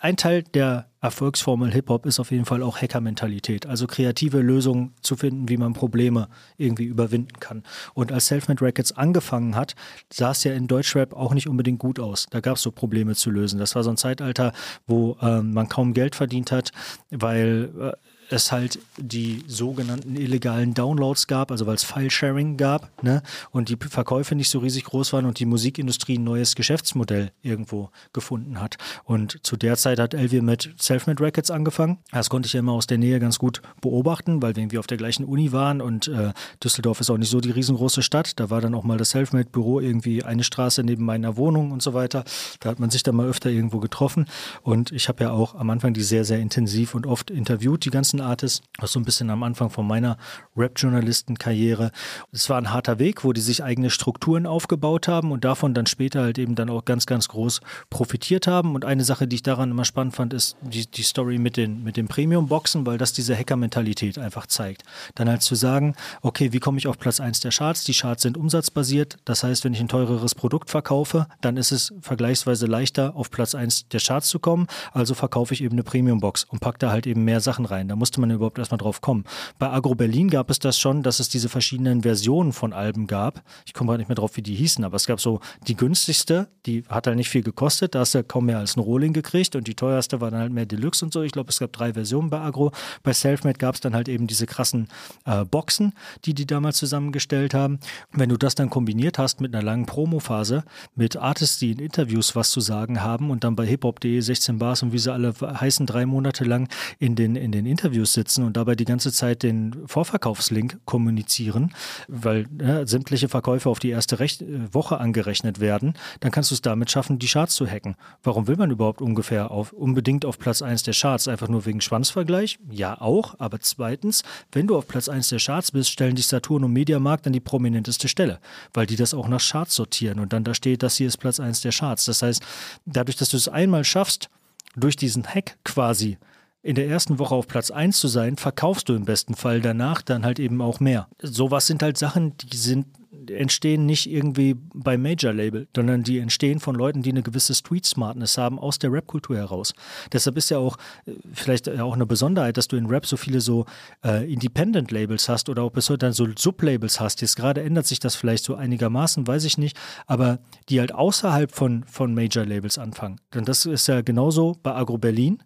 S1: ein Teil der Erfolgsformel Hip-Hop ist auf jeden Fall auch Hacker-Mentalität, also kreative Lösungen zu finden, wie man Probleme irgendwie überwinden kann. Und als Selfmade Records angefangen hat, sah es ja in Deutschrap auch nicht unbedingt gut aus. Da gab es so Probleme zu lösen. Das war so ein Zeitalter, wo ähm, man kaum Geld verdient hat, weil äh, es halt die sogenannten illegalen Downloads gab, also weil es File-Sharing gab, ne? Und die Verkäufe nicht so riesig groß waren und die Musikindustrie ein neues Geschäftsmodell irgendwo gefunden hat. Und zu der Zeit hat Elvia mit Selfmade Records angefangen. Das konnte ich ja immer aus der Nähe ganz gut beobachten, weil wir irgendwie auf der gleichen Uni waren und äh, Düsseldorf ist auch nicht so die riesengroße Stadt. Da war dann auch mal das Selfmade-Büro irgendwie eine Straße neben meiner Wohnung und so weiter. Da hat man sich dann mal öfter irgendwo getroffen. Und ich habe ja auch am Anfang die sehr, sehr intensiv und oft interviewt, die ganzen Artists, was so ein bisschen am Anfang von meiner Rap-Journalistenkarriere. Es war ein harter Weg, wo die sich eigene Strukturen aufgebaut haben und davon dann später halt eben dann auch ganz, ganz groß profitiert haben. Und eine Sache, die ich daran immer spannend fand, ist die, die Story mit den, mit den Premium-Boxen, weil das diese Hacker-Mentalität einfach zeigt. Dann halt zu sagen, okay, wie komme ich auf Platz 1 der Charts? Die Charts sind umsatzbasiert. Das heißt, wenn ich ein teureres Produkt verkaufe, dann ist es vergleichsweise leichter, auf Platz 1 der Charts zu kommen. Also verkaufe ich eben eine Premium-Box und packe da halt eben mehr Sachen rein. Da musste man überhaupt erstmal drauf kommen. Bei Agro Berlin gab es das schon, dass es diese verschiedenen Versionen von Alben gab. Ich komme gerade nicht mehr drauf, wie die hießen, aber es gab so die günstigste, die hat halt nicht viel gekostet, da hast du kaum mehr als ein Rohling gekriegt und die teuerste war dann halt mehr Deluxe und so. Ich glaube, es gab drei Versionen bei Agro. Bei Selfmade gab es dann halt eben diese krassen äh, Boxen, die die damals zusammengestellt haben. Wenn du das dann kombiniert hast mit einer langen Promophase, mit Artists, die in Interviews was zu sagen haben und dann bei hiphop.de 16 Bars und wie sie alle heißen, drei Monate lang in den, in den Interviews Studios sitzen und dabei die ganze Zeit den Vorverkaufslink kommunizieren, weil ja, sämtliche Verkäufe auf die erste Rech äh, Woche angerechnet werden, dann kannst du es damit schaffen, die Charts zu hacken. Warum will man überhaupt ungefähr auf, unbedingt auf Platz 1 der Charts? Einfach nur wegen Schwanzvergleich? Ja, auch. Aber zweitens, wenn du auf Platz 1 der Charts bist, stellen dich Saturn und Mediamarkt an die prominenteste Stelle, weil die das auch nach Charts sortieren und dann da steht, das hier ist Platz 1 der Charts. Das heißt, dadurch, dass du es einmal schaffst, durch diesen Hack quasi in der ersten Woche auf Platz 1 zu sein, verkaufst du im besten Fall danach dann halt eben auch mehr. Sowas sind halt Sachen, die sind entstehen nicht irgendwie bei Major-Label, sondern die entstehen von Leuten, die eine gewisse Street-Smartness haben aus der Rap-Kultur heraus. Deshalb ist ja auch äh, vielleicht auch eine Besonderheit, dass du in Rap so viele so äh, Independent-Labels hast oder auch bis heute dann so Sublabels hast. Jetzt gerade ändert sich das vielleicht so einigermaßen, weiß ich nicht, aber die halt außerhalb von, von Major-Labels anfangen. Denn das ist ja genauso bei Agro Berlin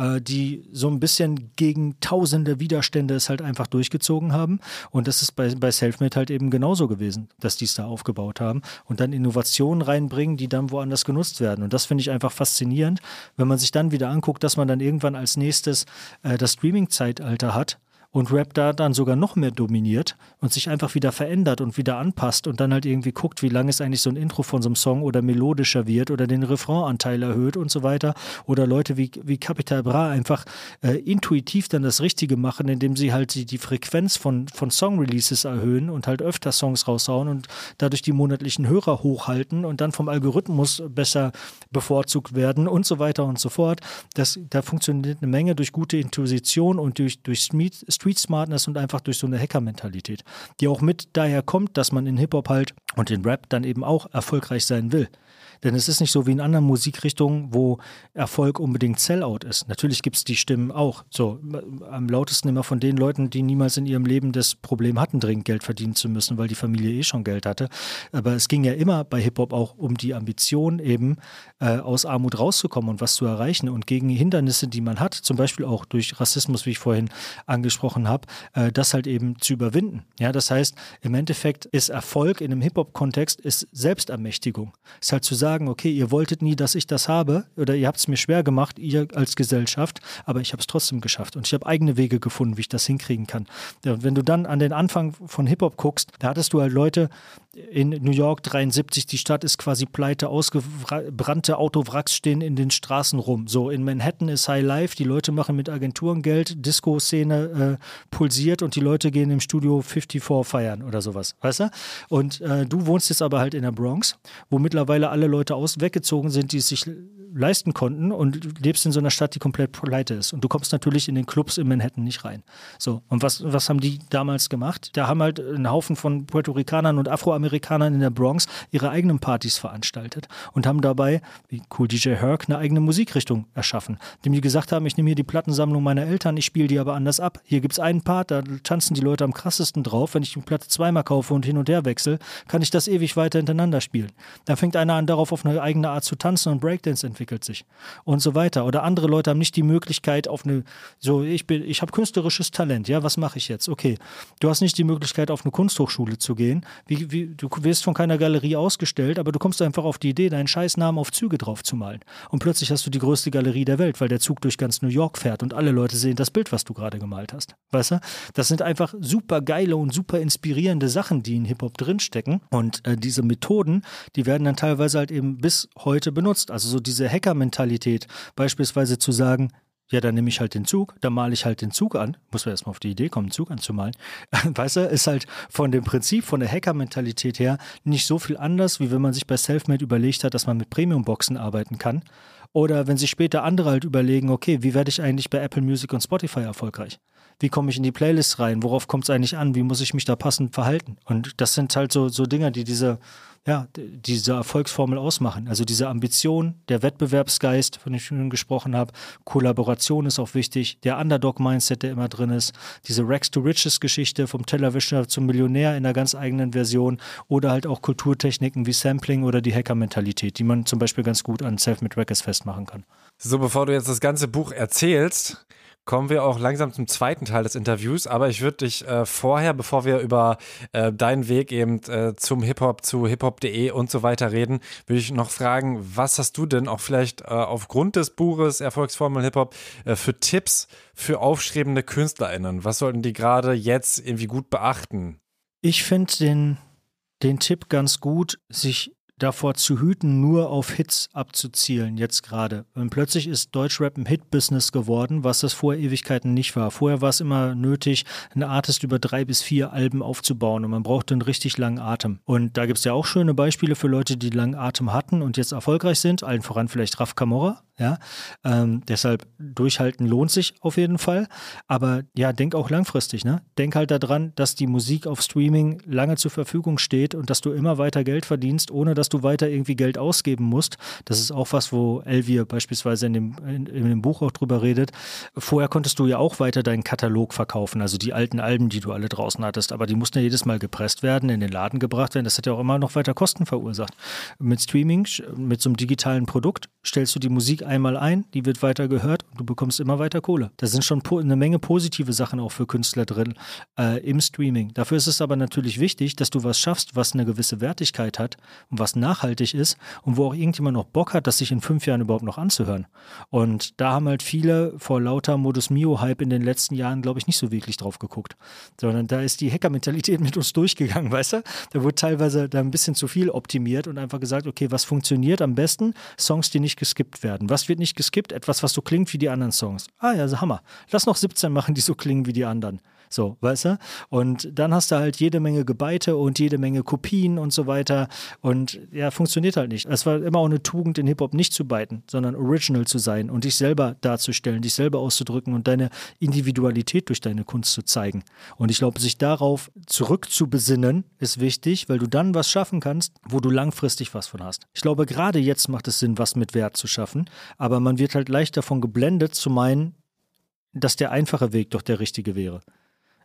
S1: äh, die so ein bisschen gegen tausende Widerstände es halt einfach durchgezogen haben. Und das ist bei, bei Selfmade halt eben genauso gewesen, dass die es da aufgebaut haben und dann Innovationen reinbringen, die dann woanders genutzt werden. Und das finde ich einfach faszinierend, wenn man sich dann wieder anguckt, dass man dann irgendwann als nächstes äh, das Streaming-Zeitalter hat und Rap da dann sogar noch mehr dominiert und sich einfach wieder verändert und wieder anpasst und dann halt irgendwie guckt, wie lange ist eigentlich so ein Intro von so einem Song oder melodischer wird oder den Refrainanteil erhöht und so weiter. Oder Leute wie, wie Capital Bra einfach äh, intuitiv dann das Richtige machen, indem sie halt die, die Frequenz von, von Song-Releases erhöhen und halt öfter Songs raushauen und dadurch die monatlichen Hörer hochhalten und dann vom Algorithmus besser bevorzugt werden und so weiter und so fort. Das, da funktioniert eine Menge durch gute Intuition und durch, durch Street Smartness und einfach durch so eine Hacker-Mentalität, die auch mit daher kommt, dass man in Hip-Hop halt und in Rap dann eben auch erfolgreich sein will. Denn es ist nicht so wie in anderen Musikrichtungen, wo Erfolg unbedingt Sellout ist. Natürlich gibt es die Stimmen auch. So am lautesten immer von den Leuten, die niemals in ihrem Leben das Problem hatten, dringend Geld verdienen zu müssen, weil die Familie eh schon Geld hatte. Aber es ging ja immer bei Hip-Hop auch um die Ambition, eben äh, aus Armut rauszukommen und was zu erreichen und gegen Hindernisse, die man hat, zum Beispiel auch durch Rassismus, wie ich vorhin angesprochen habe, äh, das halt eben zu überwinden. Ja, das heißt, im Endeffekt ist Erfolg in einem Hip-Hop-Kontext ist Selbstermächtigung. Ist halt zu sagen, okay, ihr wolltet nie, dass ich das habe oder ihr habt es mir schwer gemacht, ihr als Gesellschaft, aber ich habe es trotzdem geschafft und ich habe eigene Wege gefunden, wie ich das hinkriegen kann. Ja, wenn du dann an den Anfang von Hip-Hop guckst, da hattest du halt Leute in New York 73, die Stadt ist quasi pleite, ausgebrannte Autowracks stehen in den Straßen rum. So, in Manhattan ist High Life, die Leute machen mit Agenturen Geld, Disco-Szene äh, pulsiert und die Leute gehen im Studio 54 feiern oder sowas, weißt du? Und äh, du wohnst jetzt aber halt in der Bronx, wo mittlerweile alle Leute aus weggezogen sind, die es sich leisten konnten und lebst in so einer Stadt, die komplett pleite ist. Und du kommst natürlich in den Clubs in Manhattan nicht rein. So, und was, was haben die damals gemacht? Da haben halt ein Haufen von Puerto Ricanern und Afroamerikanern in der Bronx ihre eigenen Partys veranstaltet und haben dabei, Cool DJ Herc, eine eigene Musikrichtung erschaffen. Dem die gesagt haben, ich nehme hier die Plattensammlung meiner Eltern, ich spiele die aber anders ab. Hier gibt es einen Part, da tanzen die Leute am krassesten drauf. Wenn ich die Platte zweimal kaufe und hin und her wechsle, kann ich das ewig weiter hintereinander spielen. Da fängt einer an, darauf auf eine eigene Art zu tanzen und Breakdance entwickelt sich und so weiter. Oder andere Leute haben nicht die Möglichkeit auf eine, so ich bin, ich habe künstlerisches Talent, ja, was mache ich jetzt? Okay, du hast nicht die Möglichkeit auf eine Kunsthochschule zu gehen, wie, wie, du wirst von keiner Galerie ausgestellt, aber du kommst einfach auf die Idee, deinen Scheißnamen auf Züge drauf zu malen. Und plötzlich hast du die größte Galerie der Welt, weil der Zug durch ganz New York fährt und alle Leute sehen das Bild, was du gerade gemalt hast. Weißt du? Das sind einfach super geile und super inspirierende Sachen, die in Hip-Hop drinstecken. Und äh, diese Methoden, die werden dann teilweise halt eben bis heute benutzt. Also so diese Hacker-Mentalität, beispielsweise zu sagen, ja, dann nehme ich halt den Zug, dann male ich halt den Zug an. Muss man erstmal auf die Idee kommen, einen Zug anzumalen. Weißt du, ist halt von dem Prinzip, von der Hacker-Mentalität her nicht so viel anders, wie wenn man sich bei Selfmade überlegt hat, dass man mit Premium-Boxen arbeiten kann. Oder wenn sich später andere halt überlegen, okay, wie werde ich eigentlich bei Apple Music und Spotify erfolgreich? Wie komme ich in die Playlist rein? Worauf kommt es eigentlich an? Wie muss ich mich da passend verhalten? Und das sind halt so, so Dinge, die diese ja, diese Erfolgsformel ausmachen. Also diese Ambition, der Wettbewerbsgeist, von dem ich schon gesprochen habe, Kollaboration ist auch wichtig, der Underdog-Mindset, der immer drin ist, diese Rex to Riches-Geschichte vom Tellerwischer zum Millionär in einer ganz eigenen Version oder halt auch Kulturtechniken wie Sampling oder die Hacker-Mentalität, die man zum Beispiel ganz gut an Self-Made Records festmachen kann.
S3: So, bevor du jetzt das ganze Buch erzählst, kommen wir auch langsam zum zweiten Teil des Interviews. Aber ich würde dich äh, vorher, bevor wir über äh, deinen Weg eben äh, zum Hip-Hop, zu hiphop.de und so weiter reden, würde ich noch fragen, was hast du denn auch vielleicht äh, aufgrund des Buches Erfolgsformel Hip-Hop äh, für Tipps für aufstrebende KünstlerInnen? Was sollten die gerade jetzt irgendwie gut beachten?
S1: Ich finde den, den Tipp ganz gut, sich davor zu hüten, nur auf Hits abzuzielen, jetzt gerade. Und plötzlich ist Deutschrap ein Hit-Business geworden, was das vor Ewigkeiten nicht war. Vorher war es immer nötig, einen Artist über drei bis vier Alben aufzubauen und man brauchte einen richtig langen Atem. Und da gibt es ja auch schöne Beispiele für Leute, die langen Atem hatten und jetzt erfolgreich sind. Allen voran vielleicht Raf Kamora, ja, ähm, deshalb durchhalten lohnt sich auf jeden Fall. Aber ja, denk auch langfristig. Ne? Denk halt daran, dass die Musik auf Streaming lange zur Verfügung steht und dass du immer weiter Geld verdienst, ohne dass du weiter irgendwie Geld ausgeben musst. Das ist auch was, wo Elvir beispielsweise in dem, in, in dem Buch auch drüber redet. Vorher konntest du ja auch weiter deinen Katalog verkaufen, also die alten Alben, die du alle draußen hattest, aber die mussten ja jedes Mal gepresst werden, in den Laden gebracht werden. Das hat ja auch immer noch weiter Kosten verursacht. Mit Streaming, mit so einem digitalen Produkt, stellst du die Musik einmal ein, die wird weiter gehört und du bekommst immer weiter Kohle. Da sind schon eine Menge positive Sachen auch für Künstler drin äh, im Streaming. Dafür ist es aber natürlich wichtig, dass du was schaffst, was eine gewisse Wertigkeit hat und was nachhaltig ist und wo auch irgendjemand noch Bock hat, das sich in fünf Jahren überhaupt noch anzuhören. Und da haben halt viele vor lauter Modus Mio-Hype in den letzten Jahren, glaube ich, nicht so wirklich drauf geguckt. Sondern da ist die Hacker-Mentalität mit uns durchgegangen, weißt du? Da wurde teilweise da ein bisschen zu viel optimiert und einfach gesagt, okay, was funktioniert am besten? Songs, die nicht geskippt werden. Was wird nicht geskippt? Etwas, was so klingt wie die anderen Songs. Ah ja, also Hammer. Lass noch 17 machen, die so klingen wie die anderen. So, weißt du? Und dann hast du halt jede Menge Gebeite und jede Menge Kopien und so weiter. Und ja, funktioniert halt nicht. Es war immer auch eine Tugend, in Hip-Hop nicht zu beiten, sondern original zu sein und dich selber darzustellen, dich selber auszudrücken und deine Individualität durch deine Kunst zu zeigen. Und ich glaube, sich darauf zurückzubesinnen, ist wichtig, weil du dann was schaffen kannst, wo du langfristig was von hast. Ich glaube, gerade jetzt macht es Sinn, was mit Wert zu schaffen, aber man wird halt leicht davon geblendet zu meinen, dass der einfache Weg doch der richtige wäre.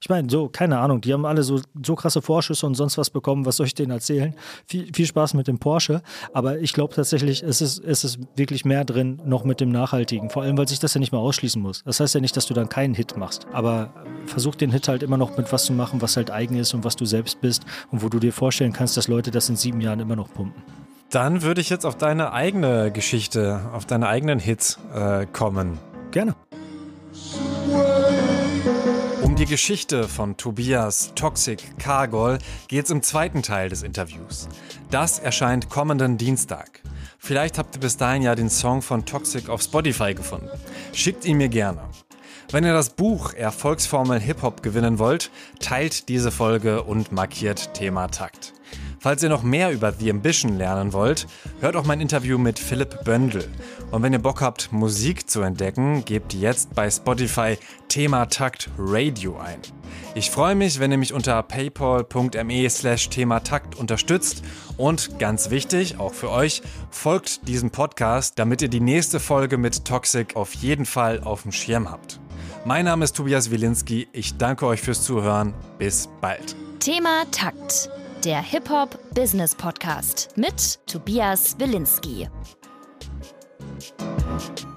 S1: Ich meine, so, keine Ahnung, die haben alle so, so krasse Vorschüsse und sonst was bekommen. Was soll ich denen erzählen? Viel, viel Spaß mit dem Porsche. Aber ich glaube tatsächlich, es ist, es ist wirklich mehr drin, noch mit dem Nachhaltigen. Vor allem, weil sich das ja nicht mehr ausschließen muss. Das heißt ja nicht, dass du dann keinen Hit machst. Aber versuch den Hit halt immer noch mit was zu machen, was halt eigen ist und was du selbst bist und wo du dir vorstellen kannst, dass Leute das in sieben Jahren immer noch pumpen.
S3: Dann würde ich jetzt auf deine eigene Geschichte, auf deine eigenen Hits äh, kommen.
S1: Gerne.
S3: Um die Geschichte von Tobias Toxic Kargol geht es im zweiten Teil des Interviews. Das erscheint kommenden Dienstag. Vielleicht habt ihr bis dahin ja den Song von Toxic auf Spotify gefunden. Schickt ihn mir gerne. Wenn ihr das Buch Erfolgsformel Hip-Hop gewinnen wollt, teilt diese Folge und markiert Thema Takt. Falls ihr noch mehr über The Ambition lernen wollt, hört auch mein Interview mit Philipp Böndel. Und wenn ihr Bock habt, Musik zu entdecken, gebt jetzt bei Spotify Thema Takt Radio ein. Ich freue mich, wenn ihr mich unter paypal.me slash thematakt unterstützt und ganz wichtig, auch für euch, folgt diesem Podcast, damit ihr die nächste Folge mit Toxic auf jeden Fall auf dem Schirm habt. Mein Name ist Tobias Wilinski, ich danke euch fürs Zuhören, bis bald.
S2: Thema Takt der Hip-Hop Business Podcast mit Tobias Wilinski. thank you